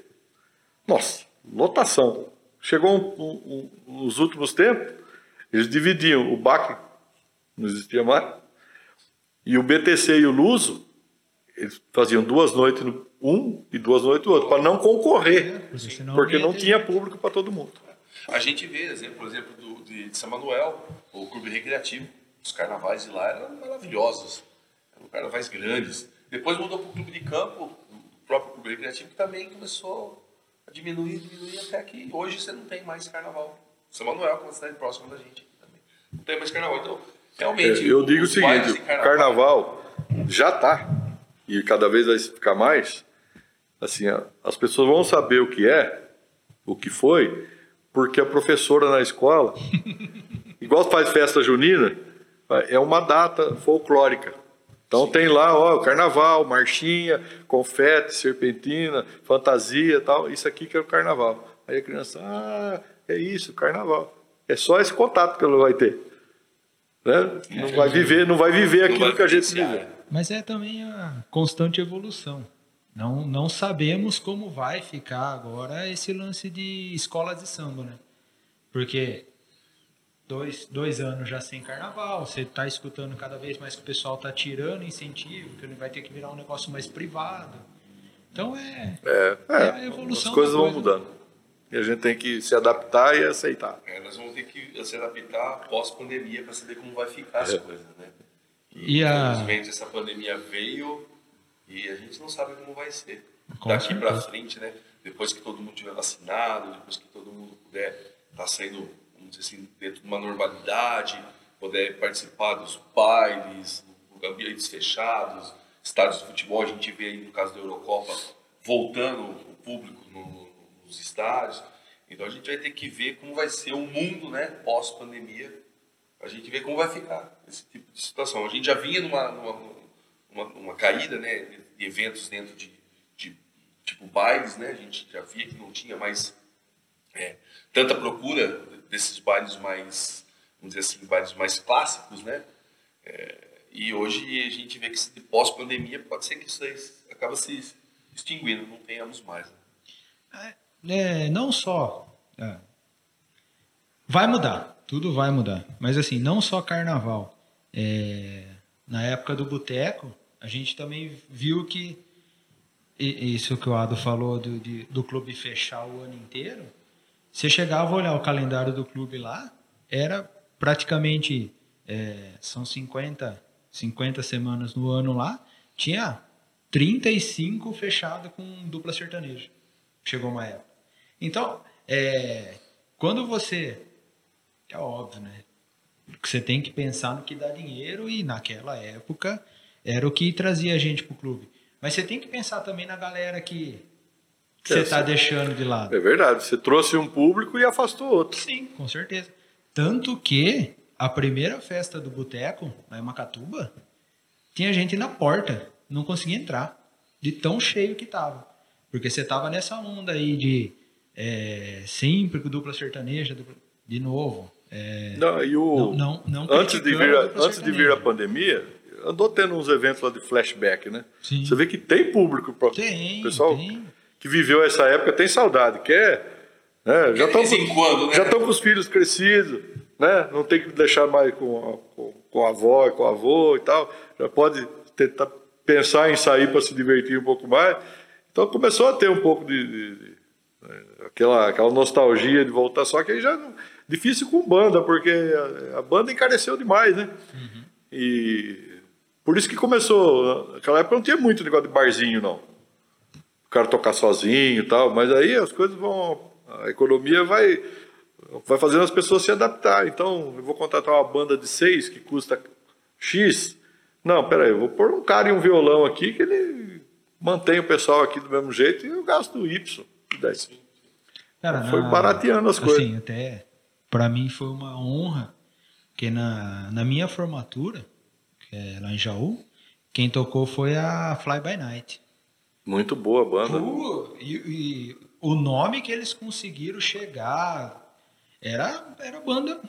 Nossa, lotação. Chegou um, um, um, nos últimos tempos, eles dividiam o BAC, não existia mais, e o BTC e o Luso, eles faziam duas noites no um e duas noites no outro, para não concorrer, Porque senão porque não tinha público para todo mundo. A gente vê, exemplo, por exemplo, do, de, de São Manuel, o clube recreativo. Os carnavais de lá eram maravilhosos. Eram carnavais grandes. Depois mudou para o clube de campo, o próprio clube recreativo, que também começou diminuir, diminuir até que hoje você não tem mais carnaval. São Manuel, que é uma cidade próxima da gente também. Não tem mais carnaval. Então, realmente. É, eu digo o seguinte, o carnaval já está, e cada vez vai ficar mais, assim, as pessoas vão saber o que é, o que foi, porque a professora na escola, *laughs* igual faz festa junina, é uma data folclórica. Então tem lá, ó, carnaval, marchinha, confete, serpentina, fantasia e tal. Isso aqui que é o carnaval. Aí a criança, ah, é isso, carnaval. É só esse contato que ela vai ter. Né? Não vai viver, não vai viver Não aquilo vai que a gente vive. Mas é também a constante evolução. Não, não sabemos como vai ficar agora esse lance de escola de samba, né? Porque dois, dois anos já sem carnaval, você está escutando cada vez mais que o pessoal está tirando incentivo, que vai ter que virar um negócio mais privado. Então é, É, é a é, evolução as coisas da vão coisa. mudando. E a gente tem que se adaptar e aceitar. É, nós vamos ter que se adaptar pós-pandemia para saber como vai ficar as É. coisas, né? E a- Infelizmente essa pandemia veio e a gente não sabe como vai ser Com daqui para frente, né? Depois que todo mundo tiver vacinado, depois que todo mundo puder estar saindo, vamos dizer assim, dentro de uma normalidade, poder participar dos bailes, ambientes fechados, estádios de futebol, a gente vê aí no caso da Eurocopa voltando o público no- nos estádios. Então a gente vai ter que ver como vai ser o mundo, né, pós-pandemia, a gente ver como vai ficar esse tipo de situação. A gente já vinha numa, numa, uma, uma caída né, de eventos dentro de, de tipo bailes, né? A gente já via que não tinha mais é, tanta procura desses bailes mais, vamos dizer assim, bailes mais clássicos, né? É, e hoje a gente vê que pós-pandemia pode ser que isso aí acaba se extinguindo, não tenhamos mais. né? é, não só. é, vai mudar, tudo vai mudar. Mas assim, não só carnaval. É, na época do boteco, a gente também viu que isso que o Ado falou do, de- do clube fechar o ano inteiro. Você chegava a olhar o calendário do clube lá, era praticamente é, são 50, 50 semanas no ano lá, tinha 35 fechado com dupla sertaneja. Chegou uma época. Então, é, quando você. É óbvio, né? Você tem que pensar no que dá dinheiro e naquela época era o que trazia a gente pro clube. Mas você tem que pensar também na galera que que você está deixando de lado. É verdade. Você trouxe um público e afastou outro. Sim, com certeza. Tanto que a primeira festa do boteco, lá em Macatuba, tinha gente na porta, não conseguia entrar, de tão cheio que tava. Porque você tava nessa onda aí de é, sempre com dupla sertaneja, dupla, de novo. É, não, e o, não, não, não antes, de vir, a, antes de vir a pandemia, andou tendo uns eventos lá de flashback, né? Sim. Você vê que tem público. Pra, tem, pessoal tem. Que viveu essa época tem saudade, quer. Né? Já estão né? já estão com os filhos crescidos, né? Não tem que deixar mais com a, com, com a avó e com o avô e tal. Já pode tentar pensar em sair para se divertir um pouco mais. Então começou a ter um pouco de, de, de né? aquela, aquela nostalgia de voltar, só que aí já difícil com banda, porque a, a banda encareceu demais, né? Uhum. E por isso que começou. Naquela época não tinha muito negócio de barzinho, não. O cara tocar sozinho e tal, mas aí as coisas vão. A economia vai, vai fazendo as pessoas se adaptar. Então, eu vou contratar uma banda de seis que custa X. Não, peraí, eu vou pôr um cara e um violão aqui que ele mantém o pessoal aqui do mesmo jeito e eu gasto Y. Cara, foi na, barateando as assim, coisas. até para mim foi uma honra, porque na, na minha formatura, que é lá em Jaú, quem tocou foi a Fly By Night. Muito boa a banda. Pô, e, e, o nome que eles conseguiram chegar era, era banda.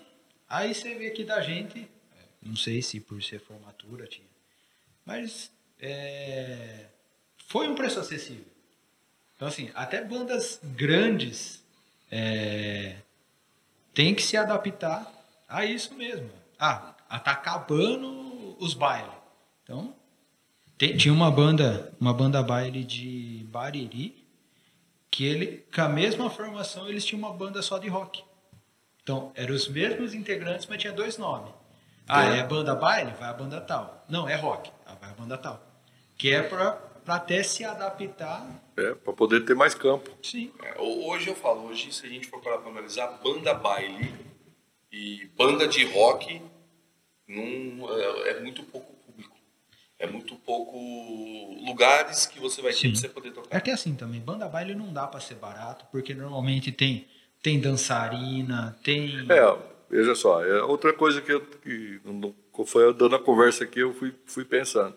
Aí você vê aqui da gente, não sei se por ser formatura tinha, mas é, foi um preço acessível. Então, assim, até bandas grandes é, tem que se adaptar a isso mesmo. Ah, tá acabando os bailes. Então, tinha uma banda, uma banda baile de Bariri, que ele, com a mesma formação, eles tinham uma banda só de rock. Então, eram os mesmos integrantes, mas tinha dois nomes. Ah, é, é banda baile? Vai a banda tal. Não, é rock. Ah, vai a banda tal. Que é para até se adaptar. É, para poder ter mais campo. Sim. É, hoje eu falo, hoje se a gente for para analisar banda baile e banda de rock, num, é, é, muito pouco. É muito pouco lugares que você vai ter para você poder tocar. É que assim também, banda baile não dá para ser barato, porque normalmente tem, tem dançarina, tem. É, veja só, é outra coisa que, eu, que não, foi dando a conversa aqui, eu fui, fui pensando.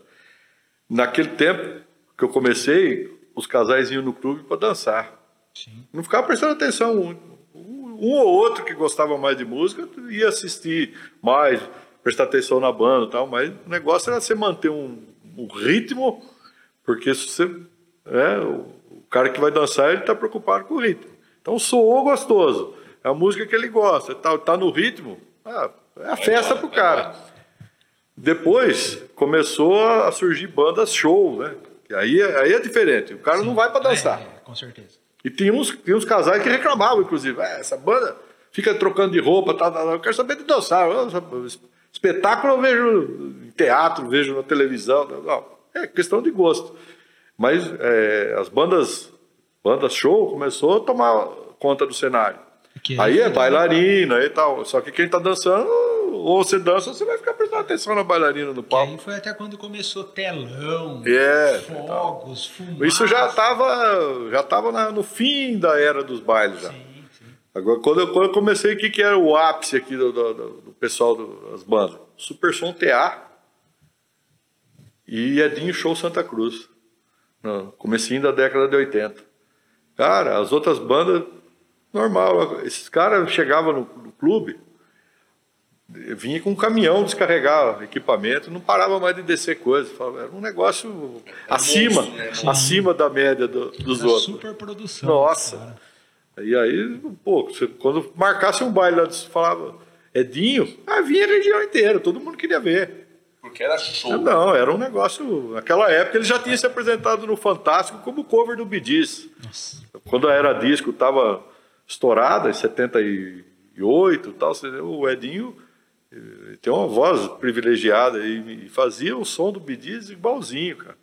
Naquele tempo que eu comecei, os casais iam no clube para dançar. Sim. Não ficava prestando atenção. Um, um, ou outro que gostava mais de música ia assistir mais, prestar atenção na banda e tal, mas o negócio era você manter um, um ritmo, porque se você. É, o, cara que vai dançar, ele está preocupado com o ritmo. Então soou gostoso. É a música que ele gosta, está tá no ritmo, ah, é a festa pro cara. Depois começou a surgir bandas show, né? Aí, aí é diferente. O cara Sim. não vai para dançar. É, com certeza. E tinha uns, tinha uns casais que reclamavam, inclusive. É, essa banda fica trocando de roupa, tá, tá, eu quero saber de dançar. Espetáculo eu vejo em teatro, vejo na televisão. Não, é questão de gosto. Mas é, as bandas, bandas show começou a tomar conta do cenário. Que aí é bailarina e tal. Só que quem está dançando ou você dança, ou você vai ficar prestando atenção na bailarina no palco. aí foi até quando começou telão, é, fogos, fumaça. Isso já estava já tava no fim da era dos bailes. Já. Sim, sim. Agora, quando eu, quando eu comecei, o que, que era o ápice aqui do, do, do pessoal das bandas? Super Som TA e Edinho Show Santa Cruz. No comecinho da década de 80. Cara, as outras bandas, normal. Esses caras chegavam no, no clube, vinha com um caminhão descarregar equipamento, não parava mais de descer coisas. Era um negócio é acima, monstro, né? acima da média do, dos Era outros. Super produção. Nossa. Cara. E aí, pô, você, quando marcasse um baile lá, você falava Edinho, ah, vinha a região inteira, todo mundo queria ver. Porque era show. Não, era um negócio. Naquela época ele já tinha se apresentado no Fantástico como cover do Bidis. Quando a era disco estava estourada, em 78 e tal, o Edinho tem uma voz privilegiada e fazia o som do Bidiz igualzinho, cara.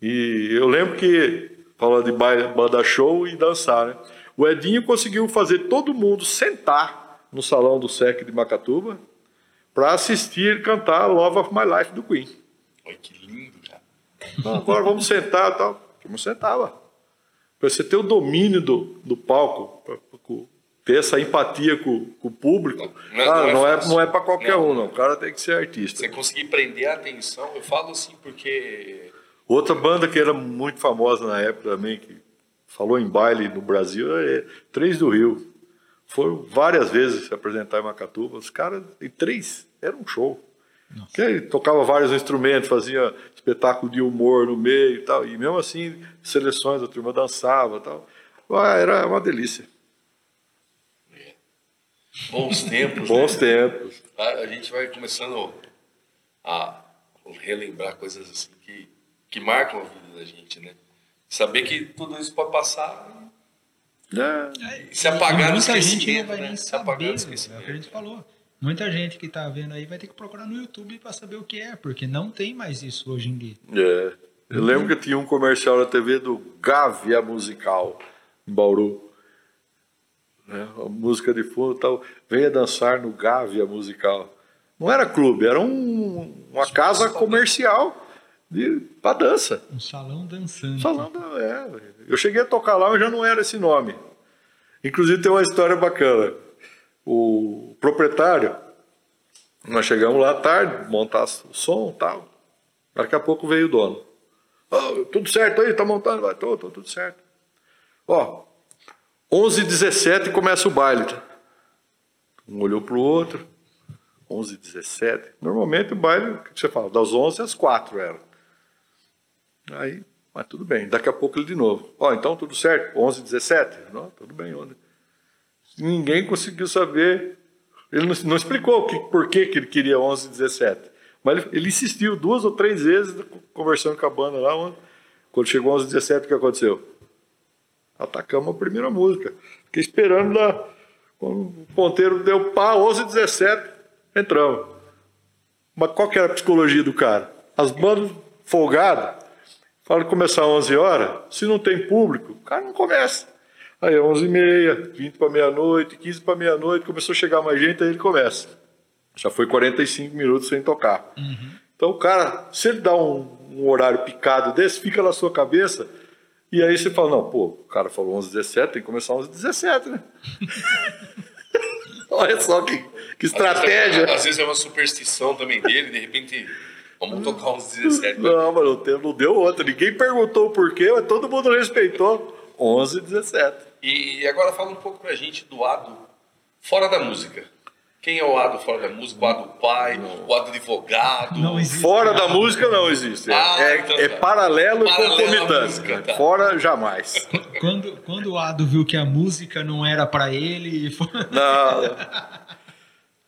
E eu lembro que, falando de banda show e dançar, né? O Edinho conseguiu fazer todo mundo sentar no salão do SEC de Macatuba para assistir cantar Love of My Life do Queen. Olha que lindo, cara. Então, agora vamos sentar e tal. Como sentava. para você ter o domínio do, do palco, pra, pra, ter essa empatia com, com o público, não, cara, não, é, não é, é para qualquer não, um, não. O cara tem que ser artista. Você conseguir prender a atenção, eu falo assim porque. Outra banda que era muito famosa na época também, que falou em baile no Brasil, é Três do Rio. Foram várias vezes se apresentar em Macatuba. Os caras, em três, era um show. Que ele tocava vários instrumentos, fazia espetáculo de humor no meio e tal. E mesmo assim, seleções, a turma dançava e tal. Ah, era uma delícia. Bons tempos. Bons né? tempos. A, a, gente vai começando a relembrar coisas assim que, que marcam a vida da gente, né? Saber que tudo isso pode passar é. se apagar no esquecimento. Gente não vai né? nem saber, apagar no esquecimento. É o que a gente falou. Muita gente que está vendo aí vai ter que procurar no YouTube para saber o que é, porque não tem mais isso hoje em dia. É. Eu uhum. lembro que tinha um comercial na TV do Gávea Musical, em Bauru. Né? A música de fundo tal. Venha dançar no Gávea Musical. Não era clube, era um, uma casa comercial para dança. Um salão dançante. Salão, é. Eu cheguei a tocar lá, mas já não era esse nome. Inclusive tem uma história bacana o proprietário, nós chegamos lá tarde, montar o som e tal. Daqui a pouco veio o dono. Oh, tudo certo aí, tá montando? Vai, tô, tô tudo certo. Ó, 11 h 17 começa o baile. Um olhou pro outro. 11 h 17. Normalmente o baile, o que você fala, das 11 às 4 era. Aí, mas tudo bem. Daqui a pouco ele de novo. Ó, então tudo certo? 11 h 17? Não, tudo bem, 11 ninguém conseguiu saber. Ele não, não explicou que, por que, que ele queria 11 e 17. Mas ele, ele, insistiu duas ou três vezes, conversando com a banda lá. Quando chegou 11 e 17, o que aconteceu? Atacamos a primeira música. Fiquei esperando lá. Quando o ponteiro deu pá, 11 e 17, entramos. Mas qual que era a psicologia do cara? As bandas folgadas, falam que começar às 11 horas, se não tem público, o cara não começa. Aí é 11h30, 20 para meia-noite, 15 para meia-noite, começou a chegar mais gente, aí ele começa. Já foi 45 minutos sem tocar. Uhum. Então o cara, se ele dá um, um, horário picado desse, fica na sua cabeça, e aí você fala, não, pô, o cara falou 11h17, tem que começar 11h17, né? *laughs* Olha só que, que estratégia. Às, às, vezes é uma superstição também dele, de repente... Vamos tocar uns 17. Não, mas não deu outra. Ninguém perguntou o porquê, mas todo mundo respeitou. 11 e 17. E agora fala um pouco pra gente do Ado fora da música. Quem é o Ado fora da música? O Ado pai, não. o Ado advogado? Não existe. Fora da música não existe. Ah, é, então, é, tá. paralelo, e concomitante. Tá. Fora jamais. *laughs* Quando, quando o Ado viu que a música não era para ele. Não. *laughs*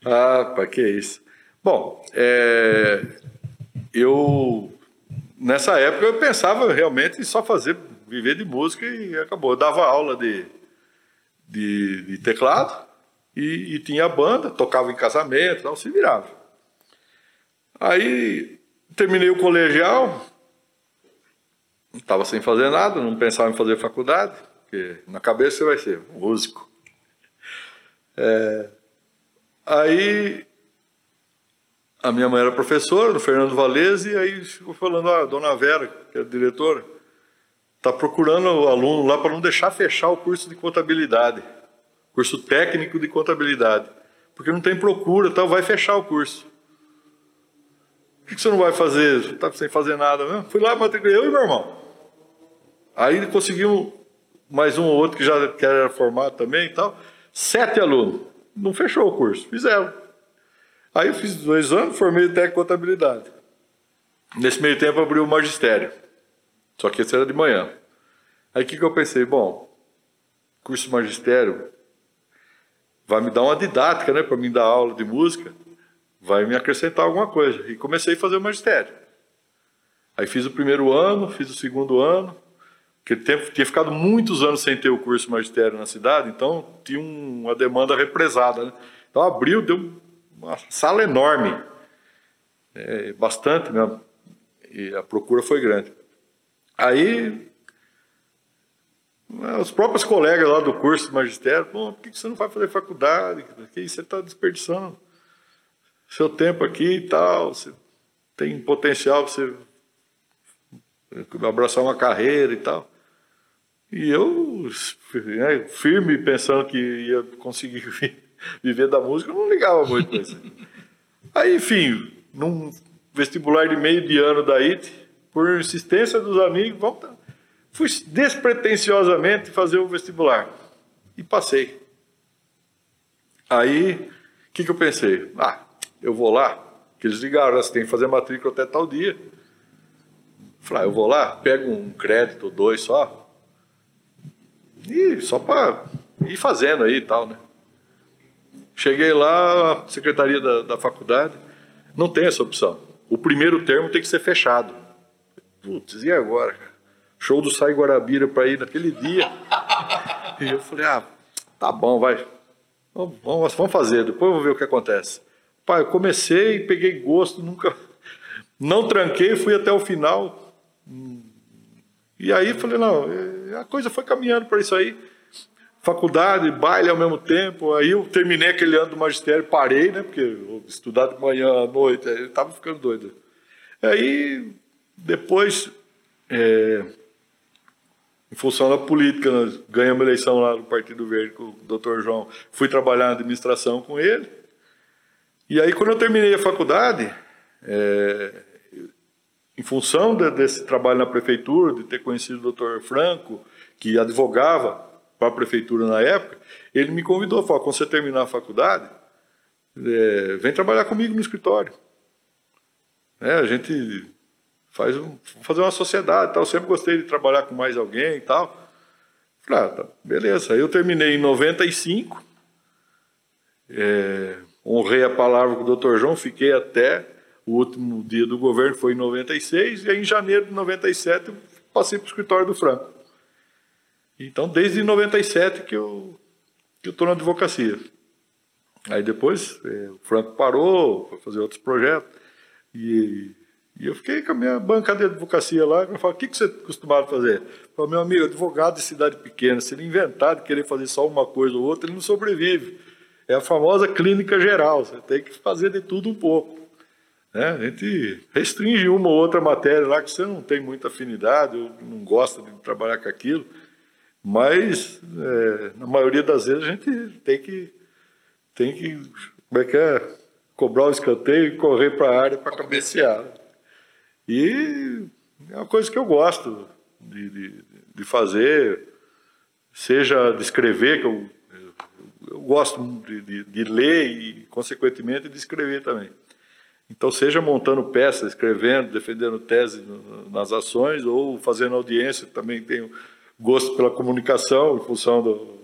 Ah, para que isso? Bom, é, eu nessa época eu pensava realmente em só fazer viver de música e acabou. Eu dava aula de, de, de teclado e, e, tinha banda, tocava em casamento, não se virava. Aí terminei o colegial, estava sem fazer nada, não pensava em fazer faculdade, porque na cabeça você vai ser músico. É, aí a minha mãe era professora, do Fernando Valese, e aí ficou falando, ah, a dona Vera, que é diretora, está procurando o aluno lá para não deixar fechar o curso de contabilidade, curso técnico de contabilidade, porque não tem procura, tal, vai fechar o curso. O que você não vai fazer? Você está sem fazer nada mesmo? Fui lá, matriculei eu e meu irmão. Aí conseguimos mais um ou outro que já era formado também e tal. Sete alunos. Não fechou o curso, fizeram. Aí eu fiz dois anos, formei técnico contabilidade. Nesse meio tempo abriu o magistério. Só que esse era de manhã. Aí o que, que eu pensei? Bom, curso magistério vai me dar uma didática, né, para me dar aula de música, vai me acrescentar alguma coisa. E comecei a fazer o magistério. Aí fiz o primeiro ano, fiz o segundo ano, porque tempo, tinha ficado muitos anos sem ter o curso magistério na cidade, então tinha uma demanda represada. Né? Então abriu, deu uma sala enorme, é, bastante, né? e a procura foi grande. Aí, os próprios colegas lá do curso de magistério, Pô, por que você não vai fazer faculdade? Que você está desperdiçando seu tempo aqui e tal. Você tem potencial para você abraçar uma carreira e tal. E eu, né, firme, pensando que ia conseguir *laughs* viver da música, não ligava muito para isso. Aí, enfim, num vestibular de meio de ano da IT, por insistência dos amigos, vamos, fui despretensiosamente fazer o vestibular. E passei. Aí, o que, que eu pensei? Ah, eu vou lá, que eles ligaram, né, você tem que fazer matrícula até tal dia. Falei, ah, eu vou lá, pego um crédito, dois só, e só para ir fazendo aí e tal, né? Cheguei lá, secretaria da, da faculdade, não tem essa opção. O primeiro termo tem que ser fechado. Putz, e agora? Show do Sai Guarabira para ir naquele dia. *laughs* E eu falei, ah, tá bom, vai. Vamos, vamos fazer, depois eu vou ver o que acontece. Pai, eu comecei, peguei gosto, nunca. Não tranquei, fui até o final. E aí falei, não, a coisa foi caminhando para isso aí. Faculdade, baile ao mesmo tempo. Aí eu terminei aquele ano do magistério, parei, né? Porque estudar de manhã à noite, eu estava ficando doido. Aí, depois, é, em função da política, nós ganhamos eleição lá no Partido Verde com o doutor João. Fui trabalhar na administração com ele. E aí, quando eu terminei a faculdade, é, em função de, desse trabalho na prefeitura, de ter conhecido o doutor Franco, que advogava para a prefeitura na época, ele me convidou, falou, quando você terminar a faculdade, é, vem trabalhar comigo no escritório. É, a gente faz um, fazer uma sociedade tal. Eu sempre gostei de trabalhar com mais alguém e tal. Falei, ah, tá, beleza. Aí eu terminei em 95, é, honrei a palavra com o doutor João, fiquei até o último dia do governo foi em 96, e aí em janeiro de 97 eu passei para o escritório do Franco. Então, desde 97 que eu que estou na advocacia. Aí depois é, o Franco parou para fazer outros projetos, e, e, eu fiquei com a minha banca de advocacia lá, eu falei, o que, que você costumava fazer? Eu falei, meu amigo, advogado de cidade pequena, se ele inventar de querer fazer só uma coisa ou outra, ele não sobrevive. É a famosa clínica geral, você tem que fazer de tudo um pouco. Né? A gente restringe uma ou outra matéria lá que você não tem muita afinidade, ou não gosta de trabalhar com aquilo, mas é, na maioria das vezes a gente tem que, tem que como é que é? cobrar o escanteio e correr para a área para cabecear. E é uma coisa que eu gosto de, de, de fazer, seja de escrever, que eu, eu gosto de, de, de ler e, consequentemente, de escrever também. Então, seja montando peças, escrevendo, defendendo tese nas ações, ou fazendo audiência, também tenho gosto pela comunicação, em função do,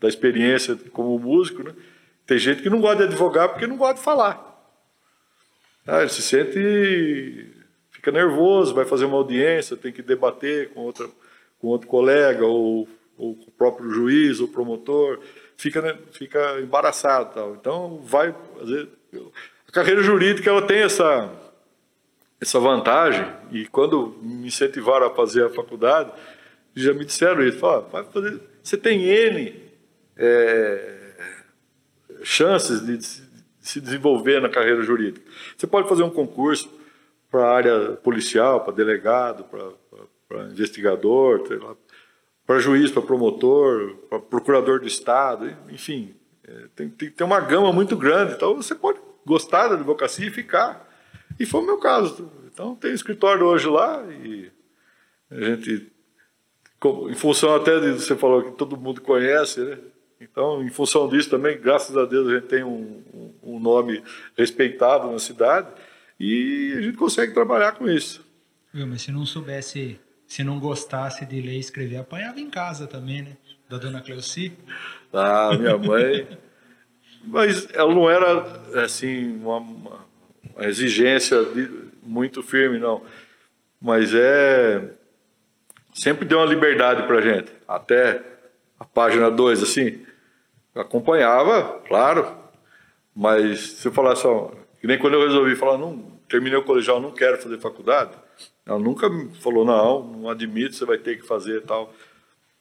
da experiência como músico. Né? Tem gente que não gosta de advogar porque não gosta de falar. Ah, ele se sente, fica nervoso, vai fazer uma audiência, tem que debater com, outra, com outro colega, ou, ou com o próprio juiz, ou promotor, fica, né, fica embaraçado. Tal. Então, vai. A carreira jurídica ela tem essa, essa vantagem, e quando me incentivaram a fazer a faculdade, já me disseram isso, falaram, vai fazer, você tem N é, chances de, de se desenvolver na carreira jurídica. Você pode fazer um concurso para a área policial, para delegado, para investigador, para juiz, para promotor, para procurador do Estado, enfim, é, tem, tem, tem uma gama muito grande. Então você pode gostar da advocacia e ficar. E foi o meu caso. Então, tem escritório hoje lá e a gente, em função até de você falou que todo mundo conhece, né? Então, em função disso também, graças a Deus, a gente tem um, um nome respeitado na cidade e a gente consegue trabalhar com isso. Viu, mas se não soubesse, se não gostasse de ler e escrever, apanhava em casa também, né? Da dona Cleuci. Ah, minha mãe. Mas ela não era, assim, uma, uma exigência de, muito firme, não. Mas é. Sempre deu uma liberdade pra gente. Até a página 2, assim. Acompanhava, claro. Mas se eu falar só. Que nem quando eu resolvi falar, não, terminei o colegial, não quero fazer faculdade. Ela nunca me falou, não, não admito, você vai ter que fazer e tal.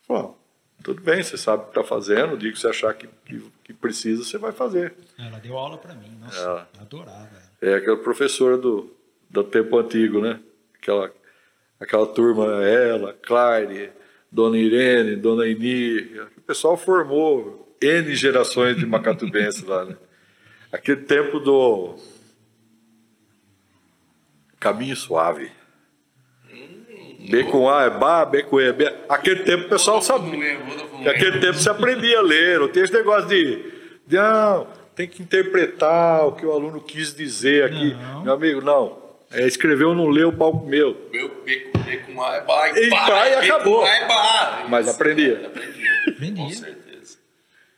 Falou, tudo bem, você sabe o que está fazendo, o dia que você achar que, que, que, precisa, você vai fazer. Ela deu aula para mim, nossa, é. adorava. É aquela professora do, do tempo antigo, né? Aquela, aquela turma, ela, Claire, Dona Irene, Dona Ini. O pessoal formou N gerações de macatubenses lá, né? Aquele tempo do caminho suave. B com A é Bá, B com E é B. Aquele tempo o pessoal sabia. Aquele tempo você aprendia a ler. Não tem esse negócio de, de ah, tem que interpretar o que o aluno quis dizer aqui. Não. Meu amigo, não. É, escreveu, não leu, o palco meu. Meu B com, B com A é Bá. E Bá, Bá e B com acabou. A é. Mas Isso, aprendia. Aprendia. Aprendia. Com certeza.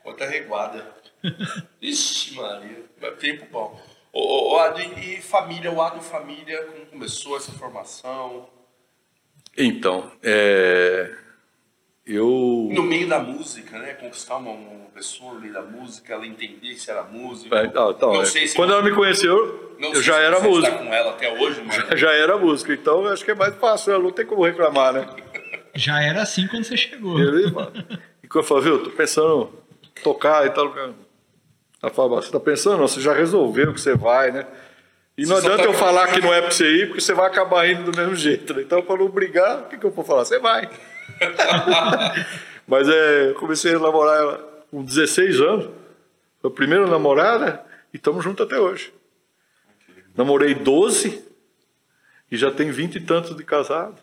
Quanta reguada. *laughs* Ixi, Maria. Vai tempo bom. Ô, ô, Ado, e, e família? O Ado Família, como começou essa formação? Então, é, eu. No meio da música, né? Conquistar uma, uma pessoa no meio da música, ela entender se era música. É, não, então, Não é, sei se quando você- ela me conheceu, Não eu sei já se era está com ela até hoje, mas... Já era músico, então eu acho que é mais fácil, ela não tem como reclamar, né? Já era assim quando você chegou. Mano, e quando eu falo, viu, tô pensando em tocar e tal. Ela fala, você tá pensando? Não, você já resolveu que você vai, né? E não Você adianta tá eu falar que não é pra você ir, porque você vai acabar indo do mesmo jeito, né? Então, pra não brigar, o que, que eu vou falar? Você vai. *laughs* Mas é, comecei a namorar ela com 16 anos. Foi a primeira namorada e estamos juntos até hoje. Namorei 12 e já tem 20 e tantos de casado.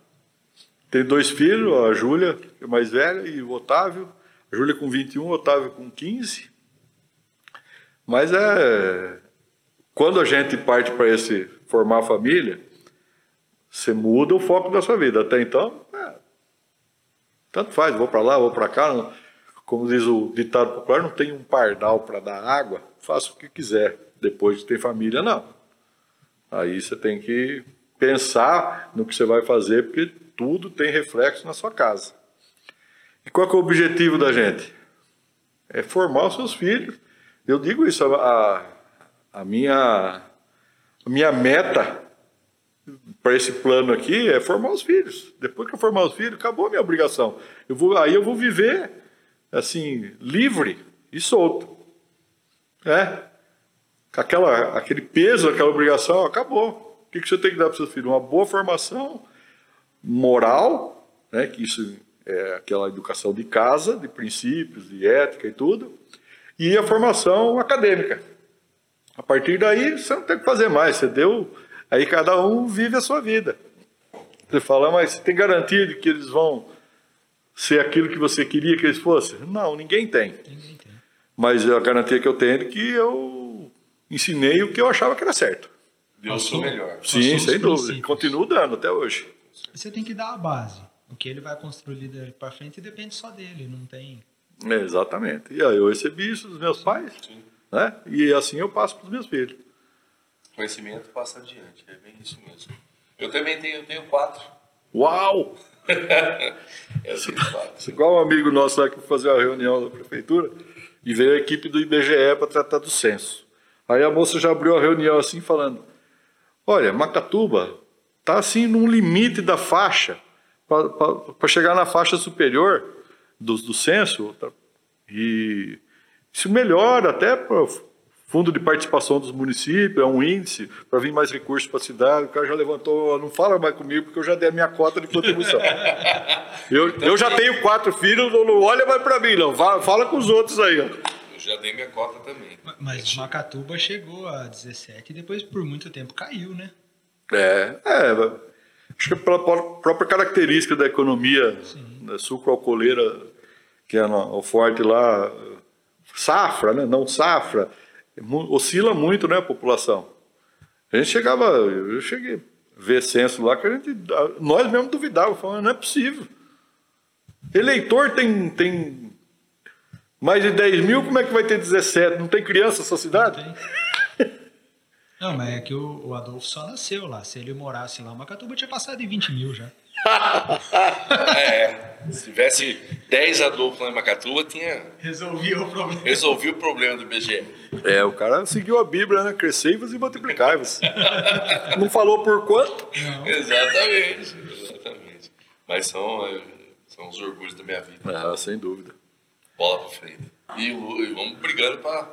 Tem dois filhos, a Júlia, que é mais velha, e o Otávio. A Júlia com 21, o Otávio com 15. Mas é. Quando a gente parte para esse formar família, você muda o foco da sua vida. Até então, é, tanto faz, vou para lá, vou para cá. como diz o ditado popular, não tem um pardal para dar água, faça o que quiser. Depois de ter família, não. Aí você tem que pensar no que você vai fazer, porque tudo tem reflexo na sua casa. E qual é o objetivo da gente? É formar os seus filhos. Eu digo isso, a, a minha, a minha meta para esse plano aqui é formar os filhos. Depois que eu formar os filhos, acabou a minha obrigação. Eu vou, aí eu vou viver assim, livre e solto. É. Aquela, aquele peso, aquela obrigação, acabou. O que, que você tem que dar para o seu filho? Uma boa formação moral, né, que isso é aquela educação de casa, de princípios, de ética e tudo, e a formação acadêmica. A partir daí, você não tem que fazer mais, você deu, aí cada um vive a sua vida. Você fala, mas você tem garantia de que eles vão ser aquilo que você queria que eles fossem? Não, ninguém tem. Ninguém tem. Mas a garantia que eu tenho é que eu ensinei o que eu achava que era certo. Deu o seu melhor. Sim, sem dúvida. princípios. Continuo dando até hoje. Você tem que dar a base. O que ele vai construir dali para frente depende só dele, não tem. É, exatamente. E aí eu recebi isso dos meus pais, Sim. né? E assim eu passo para os meus filhos. Conhecimento passa adiante, é bem isso mesmo. Eu também tenho, eu tenho quatro. Uau! *laughs* Eu tenho quatro. Igual um amigo nosso lá que foi fazer uma reunião da prefeitura e veio a equipe do IBGE para tratar do censo. Aí a moça já abriu a reunião assim falando: Olha, Macatuba tá assim num limite da faixa para chegar na faixa superior do, do censo tá? e isso melhora até para fundo de participação dos municípios, é um índice para vir mais recursos para a cidade. O cara já levantou, não fala mais comigo porque eu já dei a minha cota de contribuição. *laughs* Eu, eu já tenho quatro filhos, não, não olha mais para mim, não. Fala, fala com os outros aí. Ó. Eu já dei minha cota também. Mas Macatuba chegou a 17 e depois por muito tempo caiu, né? É, é, acho que pela pró- própria característica da economia da sucro-alcooleira, que é o forte lá, safra, né? não safra, oscila muito né, a população. A gente chegava, eu cheguei a ver censo lá que a gente, nós mesmo duvidávamos, falando, não é possível. Eleitor tem, tem mais de 10 mil, como é que vai ter 17? Não tem criança nessa cidade? Não, mas é que o, o Adolfo só nasceu lá. Se ele morasse lá, Macatuba tinha passado de 20 mil já. *laughs* É, se tivesse 10 Adolfo lá em Macatuba, tinha Resolvia o problema. resolvido o problema do IBGE. É, o cara seguiu a Bíblia, né? Crescei-vos e multiplicai-vos. Não falou por quanto? Exatamente, exatamente. Mas são, são os orgulhos da minha vida. Ah, sem dúvida. Bola pra frente. E, e vamos brigando pra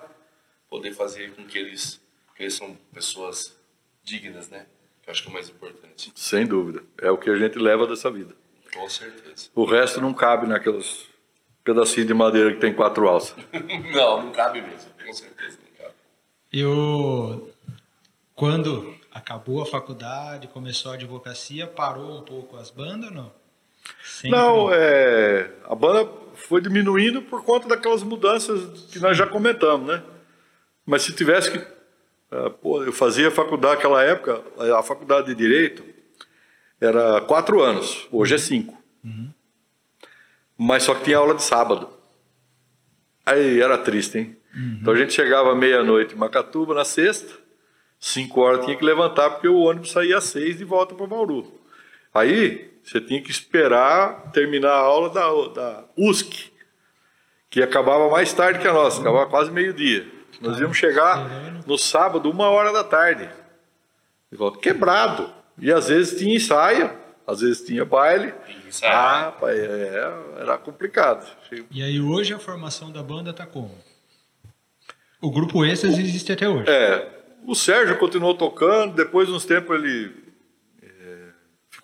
poder fazer com que eles cresçam pessoas dignas, né? Que acho que é o mais importante. Sem dúvida. É o que a gente leva dessa vida. Com certeza. O resto não cabe naqueles pedacinhos de madeira que tem quatro alças. *laughs* não, não cabe mesmo. Com certeza não cabe. Eu, quando acabou a faculdade, começou a advocacia, parou um pouco as bandas ou não? Sempre... Não, é, a banda foi diminuindo por conta daquelas mudanças que nós já comentamos, né? Mas se tivesse que. Uh, pô, eu fazia faculdade naquela época, a faculdade de Direito era quatro anos, hoje é cinco. Uhum. Mas só que tinha aula de sábado. Aí era triste, hein? Uhum. Então a gente chegava meia-noite em Macatuba na sexta, cinco horas tinha que levantar porque o ônibus saía às seis de volta para Bauru. Aí você tinha que esperar terminar a aula da, da USC, que acabava mais tarde que a nossa, acabava quase meio-dia. Nós íamos chegar no sábado, uma hora da tarde. Quebrado. E às vezes tinha ensaio, às vezes tinha baile. Ensaio. Ah, pai, é, era complicado. E aí hoje a formação da banda tá como? O grupo Extras existe até hoje. É. O Sérgio continuou tocando, depois de uns tempos ele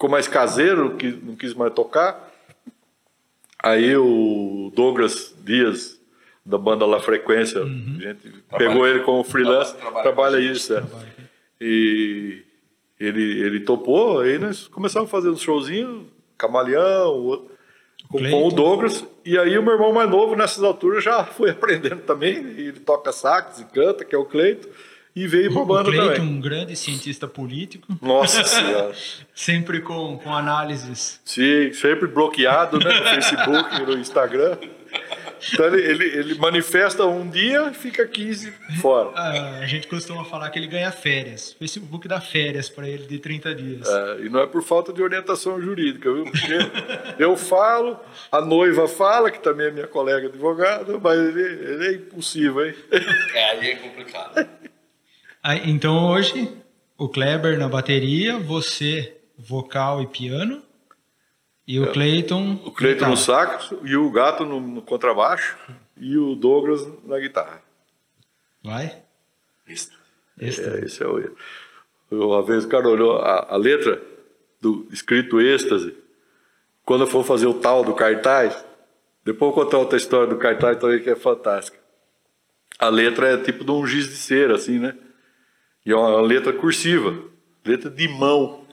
ficou mais caseiro, que não quis mais tocar. Aí o Douglas Dias, da banda La Frequência, uhum. a gente trabalha, pegou ele como freelance, trabalha, trabalha, isso. É. E ele, ele topou, aí nós começamos a fazer um showzinho, Camaleão, com, com, o Douglas. E aí o meu irmão mais novo, nessas alturas, já *laughs* foi aprendendo também. Ele toca sax e canta, que é o Cleito e veio para a banda Clayton, também. um grande cientista político. Nossa *laughs* Senhora. sempre com, com análises. Sim, sempre bloqueado né, no Facebook, no Instagram. Então ele, ele, ele, manifesta um dia e fica 15 fora. Ah, a gente costuma falar que ele ganha férias. O Facebook dá férias para ele de 30 dias. É, e não é por falta de orientação jurídica, viu? Porque eu falo, a noiva fala, que também é minha colega advogada, mas ele, ele é impossível, hein? É, aí é complicado. Aí, então hoje, o Kleber na bateria, você vocal e piano, e o é, Clayton. O Clayton no sax, e o Gato no, no, contrabaixo, e o Douglas na guitarra. Vai? Extra. Extra. É, esse é o. Uma vez o cara olhou a, a letra do escrito êxtase, quando eu for fazer o tal do cartaz, depois eu vou contar outra história do cartaz também que é fantástica. A letra é tipo de um giz de cera, assim, né? E é uma letra cursiva, letra de mão,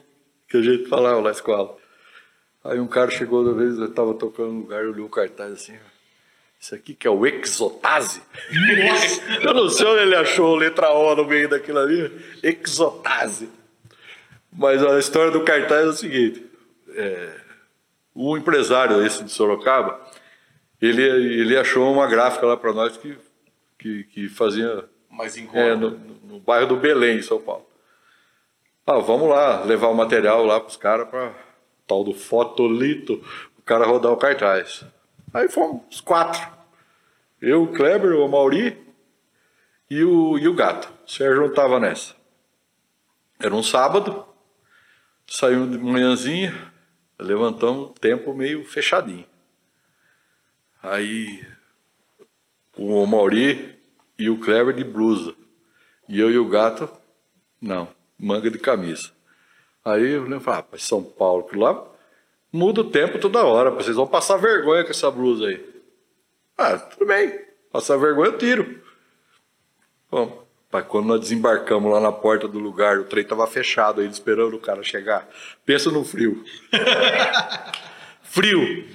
que a gente falava lá na escola. Aí um cara chegou uma vez, eu estava tocando no lugar, olhou o cartaz assim, isso aqui que é o exotase? Nossa! eu não sei onde ele achou letra O no meio daquilo ali, exotase. Mas a história do cartaz é o seguinte, é, o empresário esse de Sorocaba, ele, ele achou uma gráfica lá para nós que, que, que fazia mais em é, no, no, bairro do Belém, em São Paulo. Ah, vamos lá, levar o material lá para os caras para tal do fotolito, o cara rodar o cartaz. Aí fomos os quatro. Eu, o Kleber, o Mauri e o, e o gato. O Sérgio não estava nessa. Era um sábado, saímos de manhãzinha, levantamos tempo meio fechadinho. Aí o Mauri e o Kleber de blusa. E eu e o gato, não, manga de camisa. Aí eu falei, ah, São Paulo, que lá muda o tempo toda hora, vocês vão passar vergonha com essa blusa aí. Ah, tudo bem, passar vergonha eu tiro. Bom, pai, quando nós desembarcamos lá na porta do lugar, o trem estava fechado aí, esperando o cara chegar. Pensa no frio. *laughs* frio.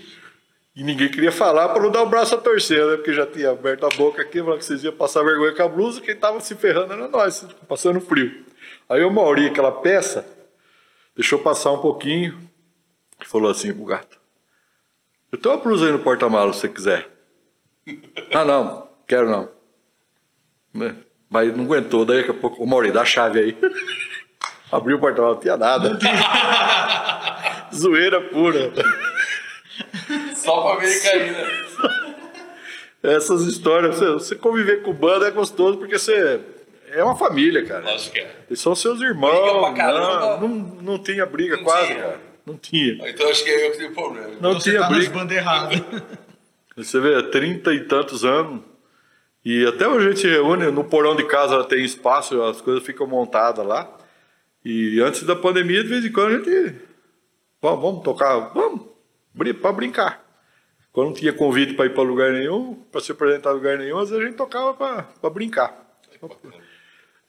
E ninguém queria falar para não dar o braço a torcer, né? Porque já tinha aberto a boca aqui, falando que vocês iam passar vergonha com a blusa, quem estava se ferrando era nós, passando frio. Aí o Mauri, aquela peça, deixou passar um pouquinho e falou assim pro gato: Eu tenho uma blusa aí no porta-malas se você quiser. ah, não, quero não. Né? Mas não aguentou, daí daqui a pouco, o Mauri, dá a chave aí. *laughs* Abriu o porta-malas, não tinha nada. *laughs* Zoeira pura. Só pra americana. Essas histórias, você, você conviver com banda é gostoso porque você é uma família, cara. Lógico que é. Eles são seus irmãos. Não, não, não tinha briga não quase, tinha. cara. Não tinha. Então acho que é eu que tenho problema. Não então tinha tá briga. banda errada. *laughs* Você vê, trinta e tantos anos. E até hoje a gente reúne, no porão de casa tem espaço, as coisas ficam montadas lá. E antes da pandemia, de vez em quando a gente. Vamos, vamos tocar, vamos. para brincar. Quando não tinha convite para ir para lugar nenhum, para se apresentar em lugar nenhum, às vezes a gente tocava para brincar.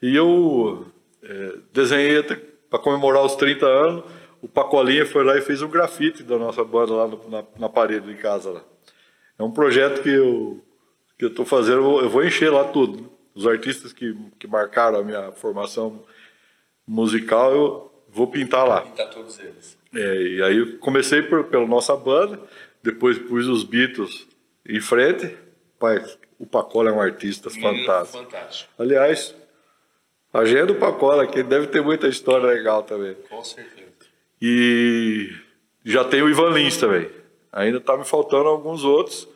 E eu é, desenhei para comemorar os 30 anos, o Pacolinha foi lá e fez um grafite da nossa banda lá no, na, na, parede de casa. Lá. É um projeto que eu que eu estou fazendo, eu vou encher lá tudo. Os artistas que, que marcaram a minha formação musical, eu vou pintar lá. Pintar todos eles. É, e aí eu comecei por, pela nossa banda, depois pus os Beatles em frente. Pai, o Pacola é um artista fantástico. fantástico. Aliás, a agenda do Pacola aqui deve ter muita história legal também. Com certeza. E já tem o Ivan Lins também. Ainda está me faltando alguns outros,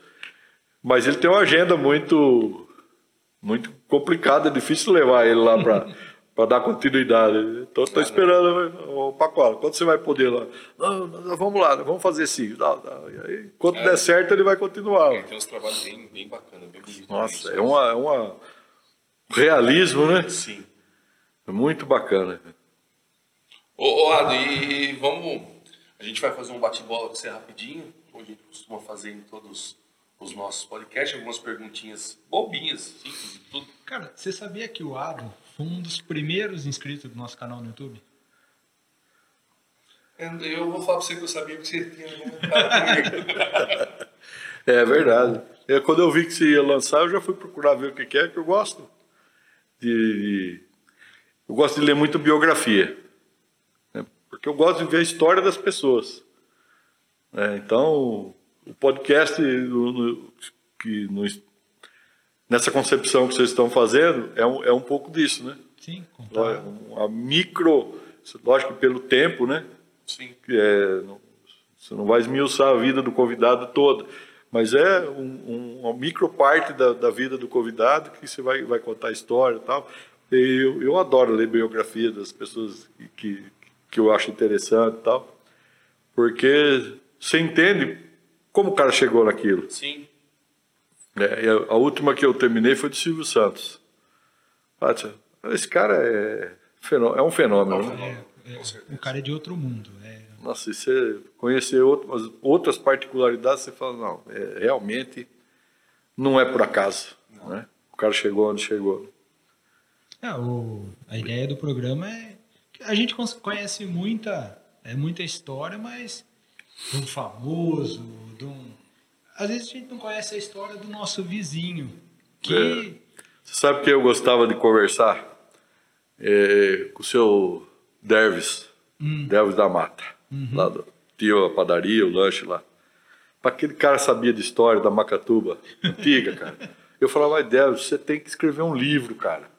mas ele tem uma agenda muito muito complicada, difícil levar ele lá para *laughs* dar continuidade. Então estou esperando o Pacola. Quando você vai poder lá? Não, não, vamos lá, vamos fazer sim. Não, não. E aí, quando é, der certo, ele vai continuar. É, tem uns trabalhos bem, bem bacanas, bem bonitos. Nossa, é uma, é uma realismo, né? Sim. Muito bacana. Ô, ô Ado, e vamos. A gente vai fazer um bate-bola com você rapidinho, como a gente costuma fazer em todos os nossos podcasts, algumas perguntinhas bobinhas, simples e tudo. Cara, você sabia que o Ado foi um dos primeiros inscritos do nosso canal no YouTube? Eu vou falar pra você que eu sabia que você tinha comigo. *laughs* é verdade. É, quando eu vi que você ia lançar, eu já fui procurar ver o que é, que eu gosto de. Eu gosto de ler muito biografia. Né? Porque eu gosto de ver a história das pessoas. É, então, o podcast no, no, que no, nessa concepção que vocês estão fazendo é um, é um pouco disso, né? Sim, contar. A micro, lógico que pelo tempo, né? Sim. É, não, você não vai esmiuçar a vida do convidado toda, mas é um, um, uma micro parte da, da, vida do convidado que você vai, vai contar a história e tal. Eu, eu adoro ler biografia das pessoas que, que eu acho interessante e tal, porque você entende como o cara chegou naquilo. Sim. É, a última que eu terminei foi do Silvio Santos. Esse cara é, é um fenômeno. Né? É, é, o cara é de outro mundo. É... Nossa, e você conhecer outras, outras particularidades, você fala, não, é, realmente não é por acaso. Né? O cara chegou onde chegou. É, o, a ideia do programa é que a gente conhece muita, é, muita história, mas de um famoso, de um às vezes a gente não conhece a história do nosso vizinho. Que... É. Você sabe que eu gostava de conversar é, com o seu Dervis, hum. Dervis da Mata. Uhum. Lá do, tinha a padaria, o lanche lá. Para aquele cara sabia de história da Macatuba, antiga, cara. *laughs* Eu falava, Dervis, você tem que escrever um livro, cara.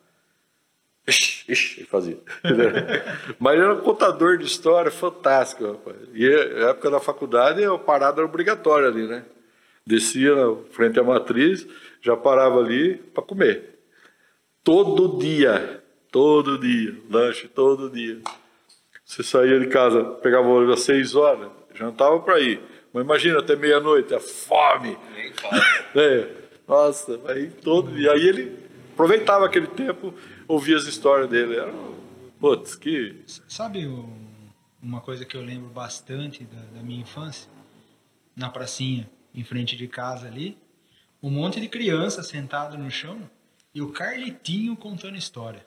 Ixi, ixi, ele fazia. *laughs* Mas ele era um contador de história fantástico, rapaz. E a época da faculdade, a parada era obrigatória ali, né? Descia frente à matriz, já parava ali para comer. Todo dia, todo dia, lanche todo dia. Você saía de casa, pegava o ônibus às seis horas, jantava para ir. Mas imagina até meia-noite, a fome. Nem *laughs* é, nossa, aí todo dia. Aí ele aproveitava aquele tempo, ouvia as histórias dele. Era, putz, que. Sabe uma coisa que eu lembro bastante da, da minha infância? Na pracinha em frente de casa ali, um monte de criança sentado no chão e o Carlitinho contando história.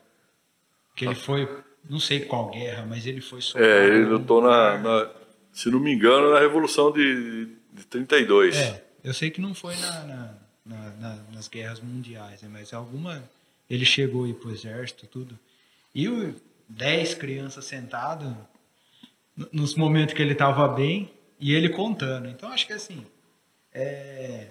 Que ele foi, não sei qual guerra, mas ele foi É, ele lutou na, na, se não me engano, na Revolução de, de 32. É, eu sei que não foi na, na, na nas guerras mundiais, né, mas alguma. Ele chegou aí pro exército, tudo. E o, dez crianças sentadas nos momentos que ele estava bem e ele contando. Então acho que assim, é,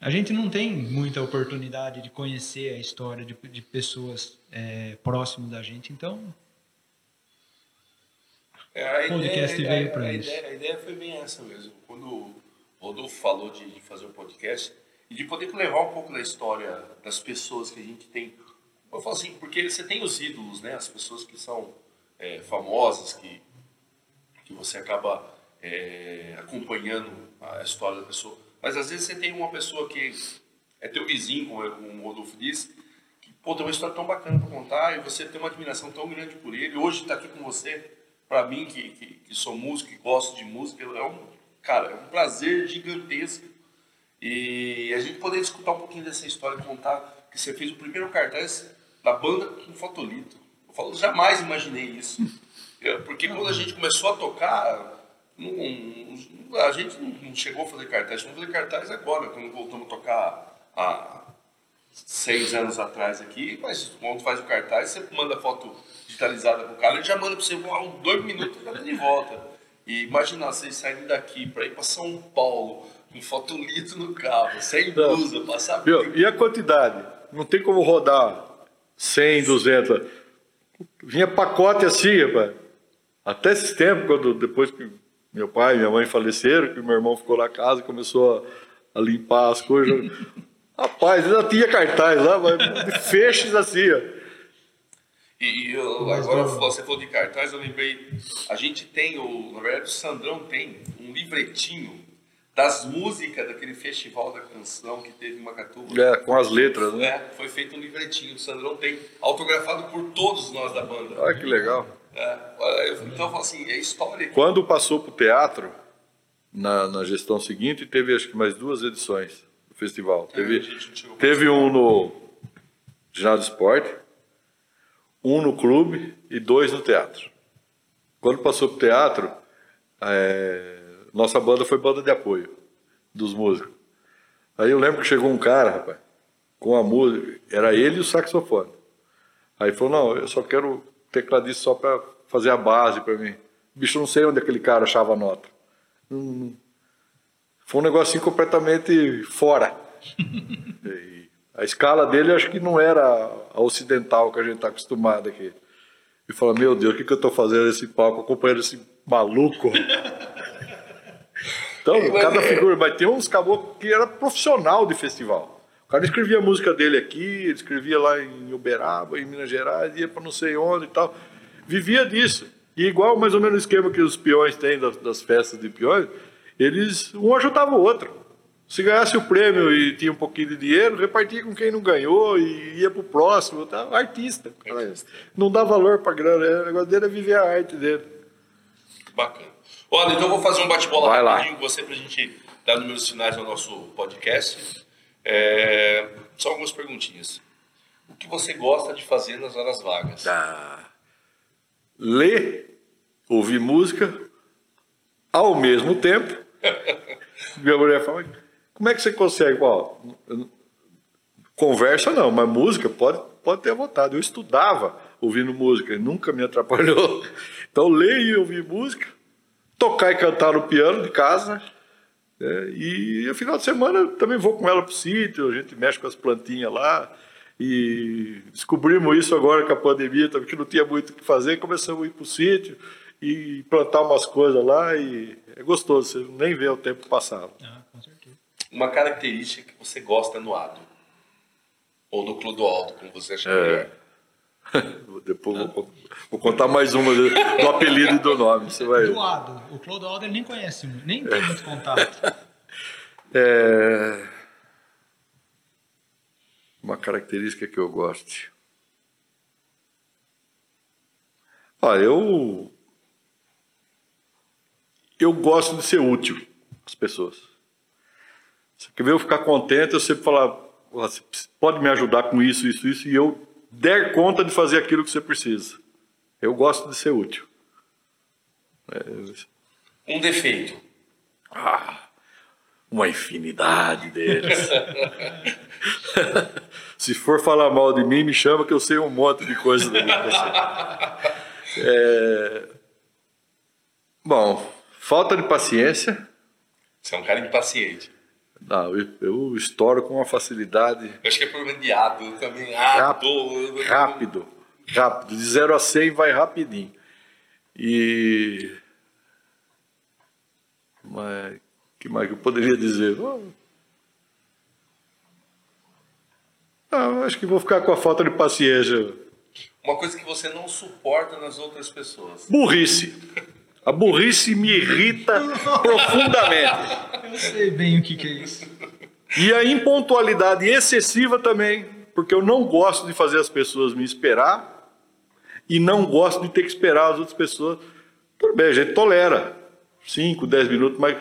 a gente não tem muita oportunidade de conhecer a história de, de pessoas é, próximas da gente, então é, o podcast ideia, veio para isso. Ideia, a ideia foi bem essa mesmo. Quando o Rodolfo falou de, fazer um podcast e de poder levar um pouco da história das pessoas que a gente tem. Eu falo assim, porque você tem os ídolos, né? As pessoas que são é, famosas, que, que você acaba é, acompanhando a história da pessoa. Mas às vezes você tem uma pessoa que é teu vizinho, como, o Rodolfo disse, que pô, tem uma história tão bacana para contar e você tem uma admiração tão grande por ele. Hoje está aqui com você, para mim, que, que, que, sou músico, que gosto de música, é um, Cara, é um prazer gigantesco. E a gente poder escutar um pouquinho dessa história, contar que você fez o primeiro cartaz da banda com fotolito. Eu falo, jamais imaginei isso. Porque quando a gente começou a tocar, não, a gente não chegou a fazer cartaz, vamos fazer cartaz agora, quando voltamos a tocar há seis anos atrás aqui, mas quando faz o cartaz, você manda foto digitalizada pro cara, ele já manda para você um, dois minutos e tá de volta. E imagina vocês saindo daqui para ir para São Paulo, com fotolito no carro, sem blusa, passar. Viu? E a quantidade? Não tem como rodar 100, 200. Vinha pacote assim, rapaz. Até esse tempo, quando, depois que meu pai e minha mãe faleceram, que meu irmão ficou na casa e começou a, a limpar as coisas. *laughs* rapaz, ainda tinha cartaz lá, mas feixes assim, ó. E, eu, agora você falou de cartaz, eu lembrei, a gente tem, o, na verdade o Sandrão tem um livretinho das músicas daquele festival da canção que teve em Macatuba. É, com as letras, né? É, foi feito um livretinho, o Sandrão tem, autografado por todos nós da banda. Olha que legal. É, então eu falo assim, é história. Quando passou para o teatro, na, na gestão seguinte, teve acho que mais duas edições do festival. É, teve, teve um no Ginásio Esporte, um no clube e dois no teatro. Quando passou para o teatro, é, nossa banda foi banda de apoio dos músicos. Aí eu lembro que chegou um cara, rapaz, com a música, era ele e o saxofone. Aí falou: Não, eu só quero tecladista só para fazer a base para mim. Bicho, não sei onde aquele cara achava a nota. Hum, foi um negocinho completamente fora. *laughs* A escala dele acho que não era a ocidental que a gente está acostumado aqui. E fala, meu Deus, o que, que eu estou fazendo nesse palco acompanhando esse maluco? *laughs* então, cada é. figura, mas tem uns caboclos que era profissional de festival. O cara escrevia a música dele aqui, ele escrevia lá em Uberaba, em Minas Gerais, ia para não sei onde e tal. Vivia disso. E igual mais ou menos o esquema que os peões têm das, das festas de peões, eles um ajudava o outro. Se ganhasse o prêmio e tinha um pouquinho de dinheiro, repartia com quem não ganhou e ia pro próximo. Tá? Artista. Não dá valor pra grana. O negócio dele é viver a arte dele. Bacana. Olha, então eu vou fazer um bate-bola rapidinho com você pra gente dar números finais ao nosso podcast. É... Só algumas perguntinhas. O que você gosta de fazer nas horas vagas? Ah, ler, ouvir música, ao mesmo tempo. *laughs* Minha mulher fala, como é que você consegue? Ó, conversa não, mas música pode, pode ter vontade. Eu estudava ouvindo música, nunca me atrapalhou. *laughs* Então, ler e ouvir música, tocar e cantar no piano de casa. Né? E no final de semana também vou com ela para o sítio, a gente mexe com as plantinhas lá. E descobrimos isso agora com a pandemia, também, que não tinha muito o que fazer, começamos a ir para o sítio e plantar umas coisas lá e é gostoso, você nem vê o tempo passar. Ah, com certeza uma característica que você gosta no Ado. Ou no Clodoaldo, como você chama é. *laughs* Depois vou, vou, contar mais uma do apelido e do nome. Você vai... Do Ado. O Clodoaldo ele nem conhece, nem tem muito contato. *laughs* É... Uma característica que eu gosto. Olha, eu. Eu gosto de ser útil às pessoas. Você quer ver eu ficar contente, eu sempre falar, você pode me ajudar com isso, isso, isso, e eu der conta de fazer aquilo que você precisa. Eu gosto de ser útil. É... Um defeito. Ah, uma infinidade deles. *laughs* Se for falar mal de mim, me chama que eu sei um monte de coisa da minha pessoa. É... Bom, falta de paciência. Você é um cara impaciente. Não, eu, eu estouro com uma facilidade. Eu acho que é problema de ado também. Ado. Rápido, rápido, rápido. De 0 a 100 vai rapidinho. E. Mas. que mais que eu poderia dizer? Ah, acho que vou ficar com a falta de paciência. Uma coisa que você não suporta nas outras pessoas. Burrice. A burrice me irrita profundamente. Eu sei bem o que, que é isso. E a impontualidade excessiva também, porque eu não gosto de fazer as pessoas me esperar e não gosto de ter que esperar as outras pessoas. Tudo bem, a gente tolera 5, 10 minutos, mas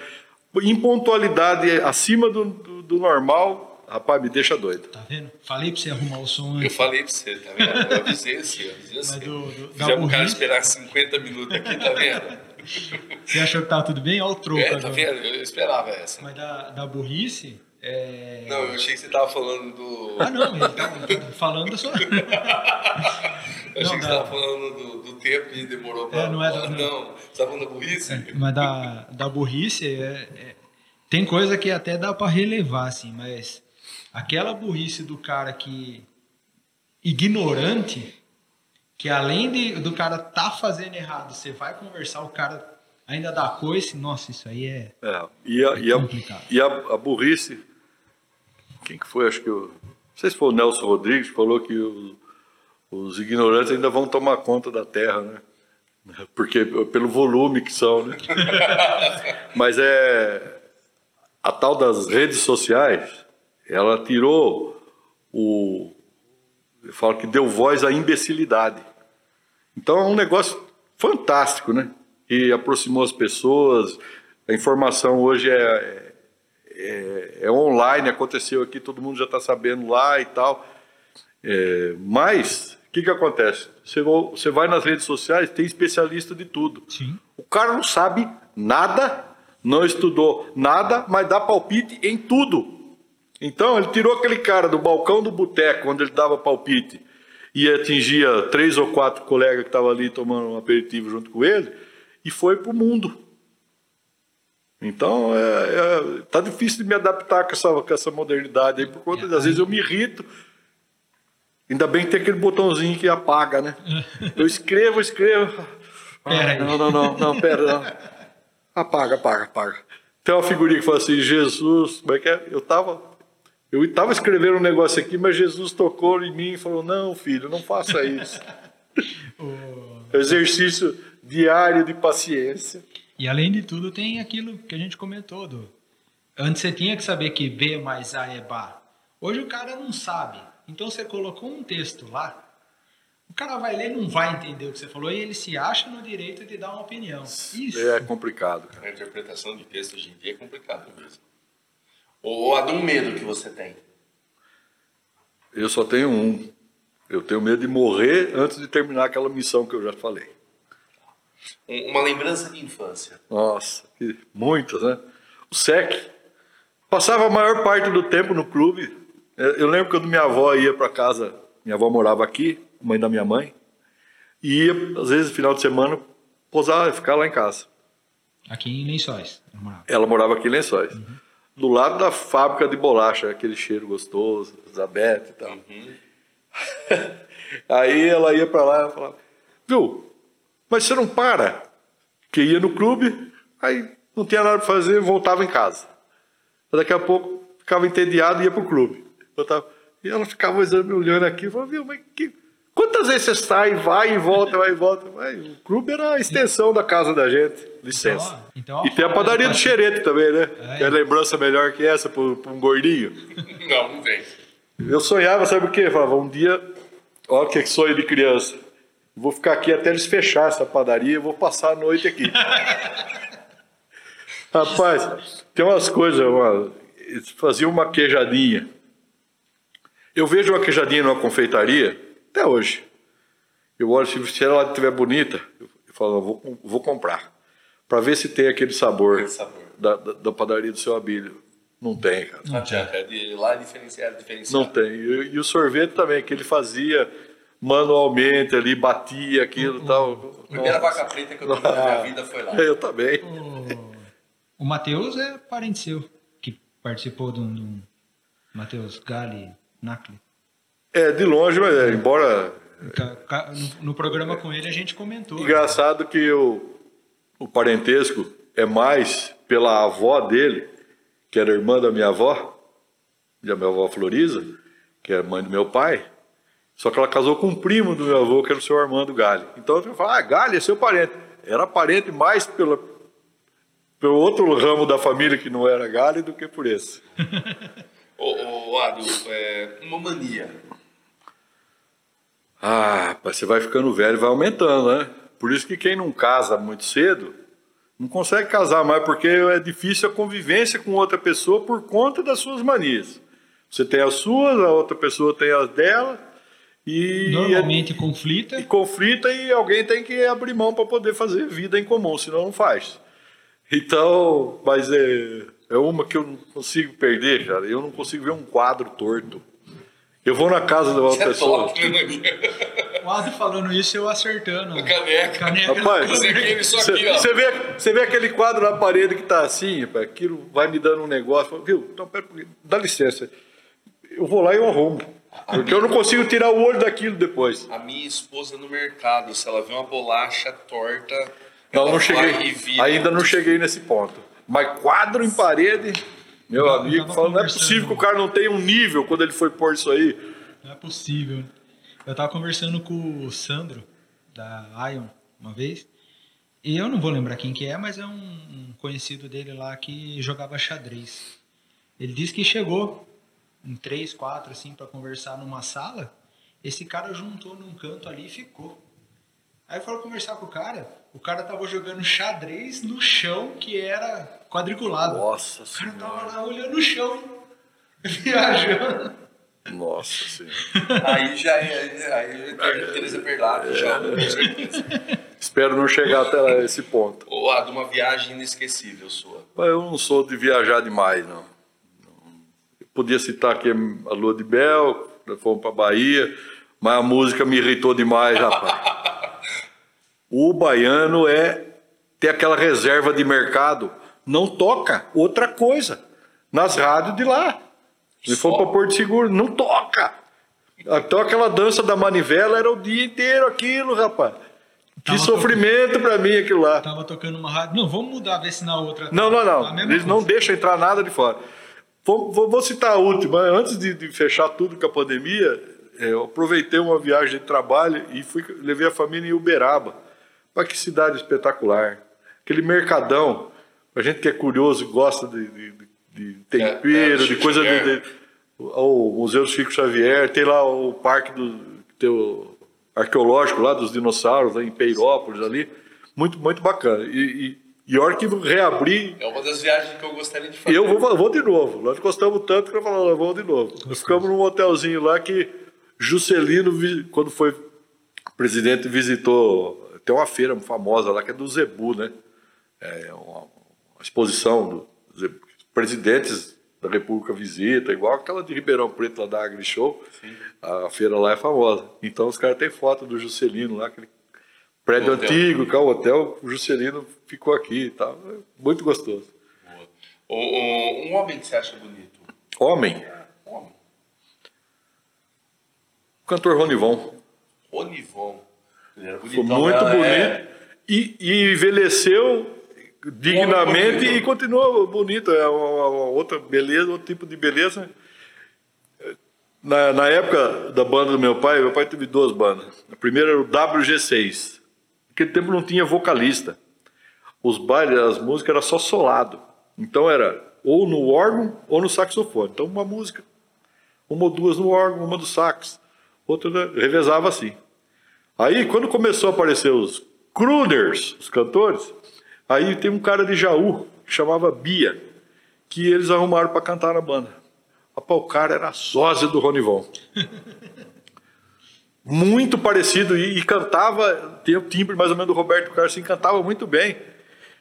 impontualidade acima do, do, do normal, rapaz, me deixa doido. Tá vendo? Falei pra você arrumar o som Eu antes. falei pra você, tá vendo? Eu avisei você, eu avisei você. do- do- Fizemos o cara esperar 50 minutos aqui, tá vendo? Você achou que tava tudo bem? Olha o troco É, tá vendo? Eu esperava essa. Mas da, da burrice, é... Não, eu achei que você tava falando do. Ah, não, ele tá, tá falando da sua... *laughs* Eu achei não, que você não. tava falando do, do tempo que demorou pra. É, não é da- não. Você tava falando da burrice? Mas da, da burrice, é- é- tem coisa que até dá pra relevar, assim, mas aquela burrice do cara que... ignorante, que além de, do cara tá fazendo errado, você vai conversar, o cara ainda dá coice, nossa, isso aí é... É, e a, e a, complicado. e a, a burrice, quem que foi? Acho que o, não sei se foi o Nelson Rodrigues, que falou que o- os ignorantes ainda vão tomar conta da terra, né? Porque pelo volume que são, né? *laughs* Mas é a tal das redes sociais, ela tirou o eu falo que deu voz à imbecilidade. Então é um negócio fantástico, né? E aproximou as pessoas. A informação hoje é, é, é online, aconteceu aqui, todo mundo já está sabendo lá e tal. É, mas, o que, que acontece? Você, vo- você vai nas redes sociais, tem especialista de tudo. Sim. O cara não sabe nada, não estudou nada, mas dá palpite em tudo. Então, ele tirou aquele cara do balcão do boteco, onde ele dava palpite, e atingia três ou quatro colegas que estavam ali tomando um aperitivo junto com ele, e foi para o mundo. Então, é, é, tá difícil de me adaptar com essa, com essa modernidade aí, por conta das vezes eu me irrito. Ainda bem que tem aquele botãozinho que apaga, né? Eu escrevo, escrevo. Ah, não, não, não, não, pera, não. Apaga, apaga, apaga. Tem uma figurinha que fala assim, Jesus, como é que é? Eu tava, eu estava escrevendo um negócio aqui, mas Jesus tocou em mim e falou, não, filho, não faça isso. *laughs* Exercício diário de paciência. E além de tudo, tem aquilo que a gente comentou. Do... Antes você tinha que saber que B mais A é Bá. Hoje o cara não sabe. Então você colocou um texto lá, o cara vai ler não vai entender o que você falou e ele se acha no direito de dar uma opinião. Isso. É complicado, cara. A interpretação de texto hoje em dia é complicado mesmo. Ou a de um medo que você tem. Eu só tenho um. Eu tenho medo de morrer antes de terminar aquela missão que eu já falei. Um- Uma lembrança de infância. Nossa, muitas, né? O SEC. Passava a maior parte do tempo no clube. Eu eu lembro quando minha avó ia para casa, minha avó morava aqui, mãe da minha mãe, e ia, às vezes, no final de semana, pousar, ficar lá em casa. Aqui em Lençóis. eu morava. Ela morava aqui em Lençóis. Do lado da fábrica de bolacha, aquele cheiro gostoso, Elizabeth e tal. *laughs* Aí ela ia para lá e falava, viu, mas você não para? Que ia no clube, aí não tinha nada para fazer, voltava em casa. Daqui a pouco ficava entediado e ia pro clube. Eu tava- E ela ficava me olhando aqui, falava, viu, mas que... quantas vezes você sai, vai e volta, vai e volta? Vai, o clube era a extensão da casa da gente, licença. Então, ó, então, e tem a padaria do xerete também, né? É. É lembrança melhor que essa para um gordinho. Não, não tem. Eu sonhava, sabe o quê? Eu falava, um dia, olha que sonho de criança. Vou ficar aqui até eles fechar essa padaria e vou passar a noite aqui. *laughs* Rapaz, tem umas coisas, uma, eles faziam uma queijadinha. Eu vejo uma queijadinha numa confeitaria, até hoje. Eu olho, se ela estiver bonita, eu falo, vou, vou comprar. Para ver se tem aquele sabor, Aquele sabor. Da, da, da padaria do seu Abílio. Não tem, cara. Não adianta. É de lá é diferenciado, diferenciado. Não tem. E, e o sorvete também, que ele fazia manualmente ali, batia aquilo e tal. A primeira Nossa. vaca preta que eu tomei na minha vida foi lá. Eu também. O, o Matheus é parente seu, que participou de um. de um- Matheus Gali Nakli. É, de longe, mas é, embora. Ca- No, no programa com ele a gente comentou. Engraçado que o, o parentesco é mais pela avó dele, que era irmã da minha avó, da minha avó Floriza, que é mãe do meu pai. Só que ela casou com um primo do meu avô, que era o seu Armando Galli. Então eu falo, ah, Galli é seu parente. Era parente mais pela, pelo outro ramo da família que não era Galli do que por esse. *laughs* Ô, ô Ado, é, uma mania. Ah, você vai ficando velho e vai aumentando, né? Por isso que quem não casa muito cedo Não consegue casar mais porque é difícil a convivência com outra pessoa por conta das suas manias. Você tem as suas, a outra pessoa tem as dela. E Normalmente conflita. E conflita e alguém tem que abrir mão para poder fazer vida em comum, senão não faz. Então, mas é, é uma que eu não consigo perder, cara. Eu não consigo ver um quadro torto. Eu vou na casa de uma Isso é pessoa. top, né? O Ado falando isso, eu acertando. A caneca. Caneca. Rapaz, Você aqui, isso aqui, Você ó. você vê, você vê aquele quadro na parede que tá assim, rapaz, aquilo vai me dando um negócio. Viu? Então, pera, dá licença. Eu vou lá e eu arrumo. Porque eu não consigo tirar o olho daquilo depois. A minha esposa no mercado, se ela vê uma bolacha torta. Não, ela não vai cheguei. e vira. Ainda não cheguei nesse ponto. Mas quadro em parede, meu Eu amigo, tava fala, não é possível que o cara não tenha um nível quando ele foi pôr isso aí. Não é possível. Eu tava conversando com o Sandro, da Ion, uma vez. E eu não vou lembrar quem que é, mas é um, um conhecido dele lá que jogava xadrez. Ele disse que chegou em três, quatro, assim, para conversar numa sala. Esse cara juntou num canto ali e ficou. Aí foram conversar com o cara. O cara tava jogando xadrez no chão que era quadriculado. Nossa O cara senhora. tava lá olhando o chão, *laughs* viajando. Nossa senhora. *laughs* Aí já é. Aí é Teresa Perlac, já, com certeza. Espero não chegar até esse ponto. Ou a de uma viagem inesquecível sua. Eu não sou de viajar demais, não. Eu podia citar aqui a Lua de Bel, fomos para Bahia, mas a música me irritou demais, rapaz. *laughs* o baiano é ter aquela reserva de mercado, não toca outra coisa nas rádios de lá. Se for para Porto Seguro, não toca. Então aquela dança da manivela era o dia inteiro aquilo, rapaz. Que Tava sofrimento para mim aquilo lá. Tava tocando uma rádio. Não, vamos mudar, ver se na outra. Não, não, não. mesma Eles não coisa. deixam entrar nada de fora. Vou, vou- vou citar a última. Antes de, de fechar tudo com a pandemia, é, eu aproveitei uma viagem de trabalho e fui, levei a família em Uberaba. Olha que cidade espetacular. Aquele mercadão. A gente que é curioso e gosta de, de- de- tempero, É, é, de coisa de, o Museu Chico Xavier, tem lá o parque do tem o arqueológico lá dos dinossauros, lá em Peirópolis ali. Muito, muito bacana. E, e, e a hora que reabrir, É uma das viagens que eu gostaria de fazer. eu vou, vou de novo. Nós gostamos tanto que eu falo, vamos de novo. Nós ficamos num hotelzinho lá que Juscelino, quando foi presidente, visitou. Tem uma feira famosa lá que é do Zebu, né? É uma, exposição dos Zebu. presidentes da República visita, igual aquela de Ribeirão Preto lá da AgriShow. A feira lá é famosa. Então os caras têm foto do Juscelino lá, aquele prédio hotel. antigo, que é o hotel, o Juscelino ficou aqui e tal. É Muito gostoso. Boa. Um homem que você acha bonito? Homem, homem. o cantor Ronivon. Ronivon. Ele era Foi bonitão, muito né? bonito. É. E, e envelheceu dignamente bonito. e continua bonito. É uma, uma outra beleza, outro tipo de beleza. Na, na época da banda do meu pai, meu pai teve duas bandas. A primeira era o WG6. Naquele tempo não tinha vocalista. Os bailes, as músicas eram só solado. Então era ou no órgão ou no saxofone. Então uma música, uma ou duas no órgão, uma do sax, outra revezava assim. Aí, quando começou a aparecer os crooners, os cantores, aí tem um cara de Jaú, que chamava Bia, que eles arrumaram para cantar na banda. Rapaz, o cara era sósia do Ronivon. *laughs* Muito parecido, e, e cantava, tem o timbre mais ou menos do Roberto Carlos, assim, cantava muito bem.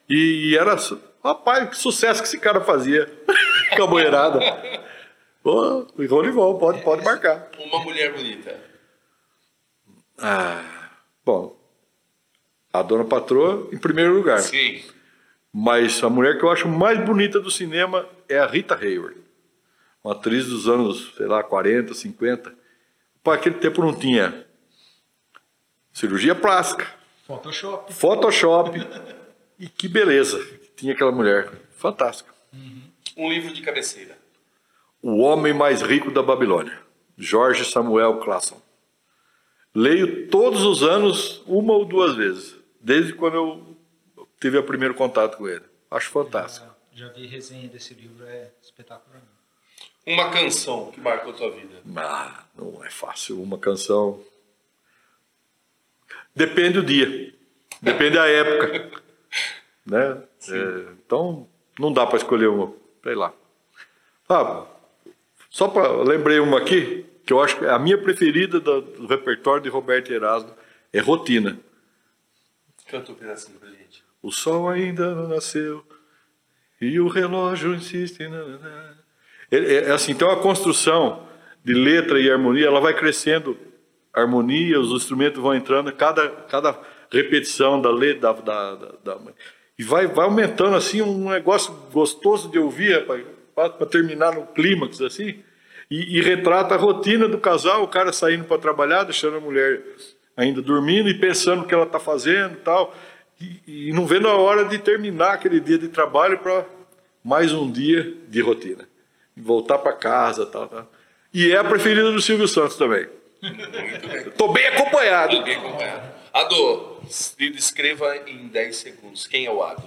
E, e era, rapaz, que sucesso que esse cara fazia *laughs* com a boiarada. Ô, Ronivon, pode, pode marcar. Uma mulher bonita. Ah, bom, a dona patroa em primeiro lugar. Sim. Mas a mulher que eu acho mais bonita do cinema é a Rita Hayworth. Uma atriz dos anos, sei lá, 40, 50. Para aquele tempo não tinha cirurgia plástica, Photoshop. Photoshop. e que beleza que tinha aquela mulher. Fantástica. Um livro de cabeceira. O Homem Mais Rico da Babilônia, Jorge Samuel Classon. Leio todos os anos, uma ou duas vezes, desde quando eu tive o primeiro contato com ele. Acho fantástico. Já, já vi resenha desse livro, é espetacular. Uma canção que marcou a tua vida. Ah, não é fácil. Uma canção. Depende do dia, depende da época. *laughs* Né? É, então, não dá para escolher uma, sei lá. Ah, só para lembrei uma aqui, que eu acho que a minha preferida do, do repertório de Roberto Erasmo é Rotina. Canta um pedacinho pra gente. O sol ainda não nasceu e o relógio insiste. É, é assim, tem uma construção de letra e harmonia, ela vai crescendo, harmonia, os instrumentos vão entrando, cada, cada repetição da letra, da, da, da, da e vai, vai aumentando assim um negócio gostoso de ouvir, para terminar no clímax assim, e, e, retrata a rotina do casal, o cara saindo para trabalhar, deixando a mulher ainda dormindo e pensando o que ela está fazendo tal, e, e não vendo a hora de terminar aquele dia de trabalho para mais um dia de rotina, voltar para casa tal, tal. E é a preferida do Silvio Santos também. Estou bem acompanhado. Tô bem acompanhado. Ado, descreva em 10 segundos. Quem é o Ado?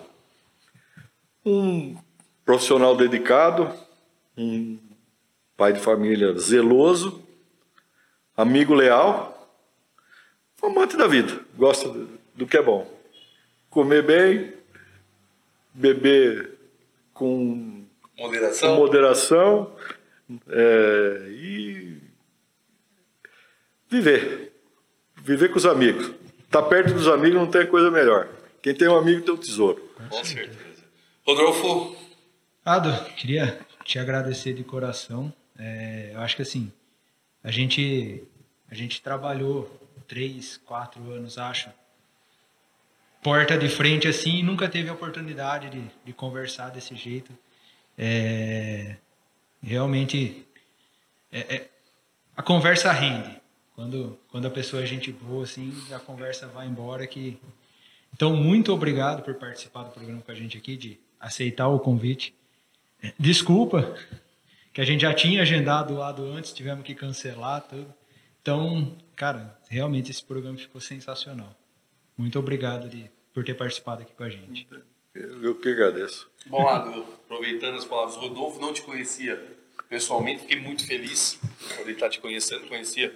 Um profissional dedicado, um pai de família zeloso, amigo leal, amante da vida, gosta do que é bom. Comer bem, beber com moderação, com moderação é, e viver. Viver com os amigos. Estar tá perto dos amigos não tem coisa melhor. Quem tem um amigo tem um tesouro. Com certeza. Rodolfo? Ado, queria te agradecer de coração. É, eu acho que assim, a gente, a gente trabalhou três, quatro anos, acho, porta de frente assim, nunca teve a oportunidade de, de conversar desse jeito. É, realmente é, é, a conversa rende. Quando, quando a pessoa é gente boa, assim, a conversa vai embora. Que... Então, muito obrigado por participar do programa com a gente aqui, de aceitar o convite. Desculpa, que a gente já tinha agendado o lado antes, tivemos que cancelar tudo. Então, cara, realmente esse programa ficou sensacional. Muito obrigado de, por ter participado aqui com a gente. Eu, que agradeço. Bom, aproveitando as palavras, Rodolfo não te conhecia pessoalmente, fiquei muito feliz por ele estar te conhecendo, conhecia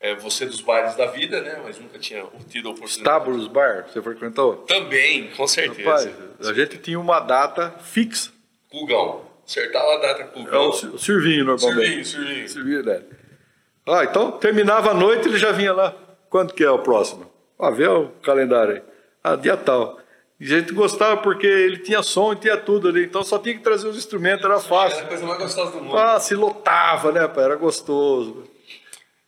é, você dos bares da vida, né? Mas nunca tinha tido a oportunidade. Estábulos Bar, você frequentou? Também, com certeza. Rapaz, a gente tinha uma data fixa. Cugão. Acertava a data com É o Sirvinho, normalmente. Sirvinho, Sirvinho. Sirvinho, né? Ah, então terminava a noite, ele já vinha lá. Quando que é o próximo? Ah, vê o calendário aí. Ah, dia tal. E a gente gostava porque ele tinha som e tinha tudo ali, então só tinha que trazer os instrumentos, era fácil. Era a coisa mais gostosa do mundo. Ah, se lotava, né, pai? Era gostoso.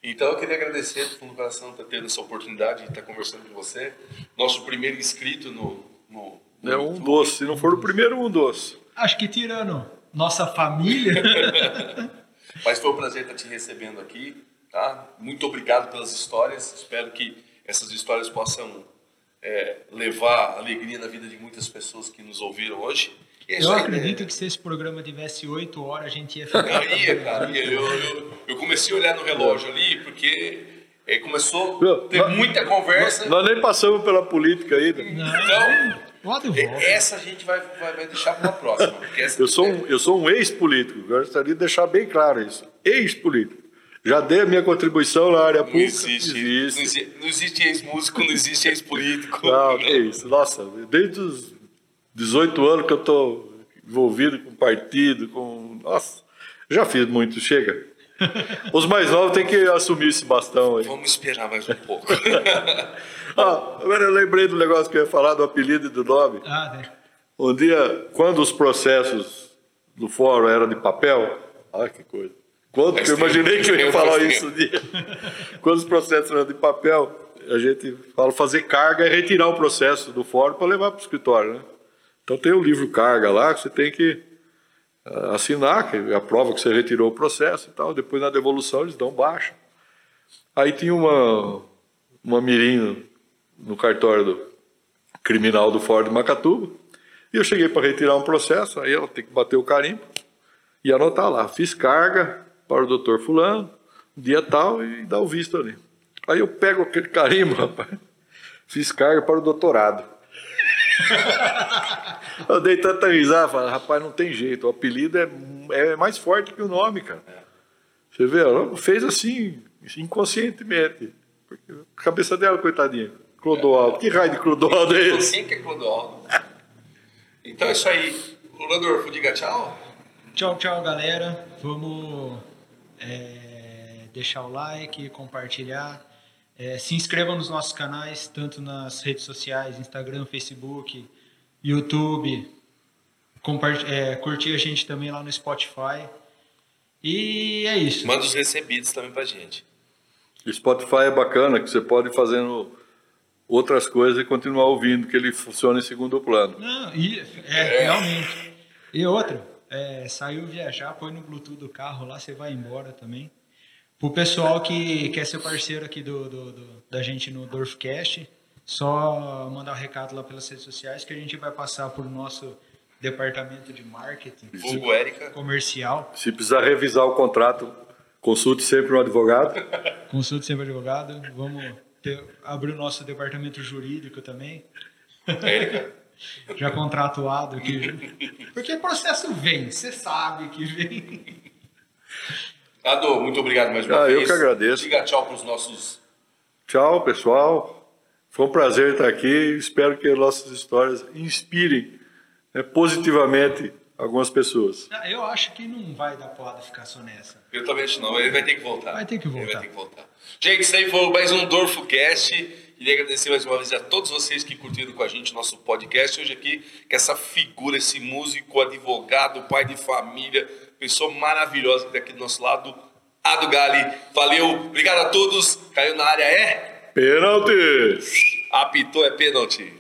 Então eu queria agradecer do fundo do coração por ter essa oportunidade de estar conversando com você. Nosso primeiro inscrito no. no, no é um YouTube. doce, se não for o primeiro, um doce. Acho que tirando nossa família. *laughs* Mas foi um prazer estar te recebendo aqui, tá? Muito obrigado pelas histórias. Espero que essas histórias possam é, levar alegria na vida de muitas pessoas que nos ouviram hoje. É eu acredito que se esse programa tivesse oito horas, a gente ia ficar. Eu ia, cara. Ia. Eu, eu, eu, comecei a olhar no relógio ali, porque é, começou a ter muita conversa. Nós, nós nem passamos pela política ainda. Então, essa a gente vai, vai, vai deixar para uma próxima. eu, sou um, eu sou um ex-político, gostaria de deixar bem claro isso. Ex-político. Já dei a minha contribuição na área pública. Não existe, existe. Não existe ex-músico, não existe ex-político. Não, que isso. Nossa, desde os 18 anos que eu estou envolvido com partido, com. Nossa, já fiz muito, chega. *laughs* Os mais novos têm que assumir esse bastão aí. Vamos esperar mais um pouco. *laughs* ah, agora eu lembrei do negócio que eu ia falar do apelido e do nome. Ah, né? Um dia, quando os processos do fórum eram de papel, ah, que coisa. Quando que eu imaginei que eu ia falar isso um *laughs* dia. Quando os processos eram de papel, a gente fala fazer carga e retirar o processo do fórum para levar para o escritório, né? Então tem o livro carga lá que você tem que assinar, que é a prova que você retirou o processo e tal. Depois na devolução eles dão baixa. Aí tinha uma, uma mirim no cartório do criminal do de Macatuba. E eu cheguei para retirar um processo, aí ela tem que bater o carimbo e anotar lá. Fiz carga para o doutor fulano, dia tal, e dar o visto ali. Aí eu pego aquele carimbo, *laughs* rapaz, fiz carga para o doutorado. *laughs* *laughs* eu dei tanta risada, falei, rapaz, não tem jeito, o apelido é, é mais forte que o nome, cara. Você vê, ela fez assim, inconscientemente. Porque a cabeça dela, coitadinha. Clodoaldo. Que raio de Clodoaldo é esse? Quem que é Clodoaldo? Então é isso aí. Rodolfo, diga tchau. Tchau, tchau, galera. Vamos é, deixar o like, compartilhar. É, se inscrevam nos nossos canais, tanto nas redes sociais, Instagram, Facebook, YouTube. É, curtir a gente também lá no Spotify. E é isso. Manda os recebidos também pra gente. O Spotify é bacana, que você pode ir fazendo outras coisas e continuar ouvindo, que ele funciona em segundo plano. Não, e, é, é. realmente. E outra, é, saiu viajar, põe no Bluetooth do carro lá, você vai embora também. Pro pessoal que quer ser parceiro aqui do, do, do da gente no Dorfcast, só mandar um recado lá pelas redes sociais que a gente vai passar por nosso departamento de marketing Vulgo Érica. comercial. Se precisar revisar o contrato, consulte sempre um advogado. *laughs* consulte sempre um advogado. Vamos ter, abrir o nosso departamento jurídico também. Érica. *laughs* Já contratuado aqui. Porque o processo vem, você sabe que vem. Ado, muito obrigado mais uma ah, vez. Eu que agradeço. Diga tchau para os nossos. Tchau, pessoal. Foi um prazer estar aqui. Espero que nossas histórias inspirem né, positivamente algumas pessoas. Eu acho que não vai dar porrada ficar só nessa. Eu também acho não. Ele vai ter que voltar. Vai ter que voltar. Ele vai ter que voltar. Gente, isso aí foi mais um Dorfocast. Queria agradecer mais uma vez a todos vocês que curtiram com a gente nosso podcast. Hoje aqui, com essa figura, esse músico, advogado, pai de família, pessoa maravilhosa que está aqui do nosso lado, Ado Gali. Valeu, obrigado a todos. Caiu na área, é? Pênalti! Apitou, é pênalti.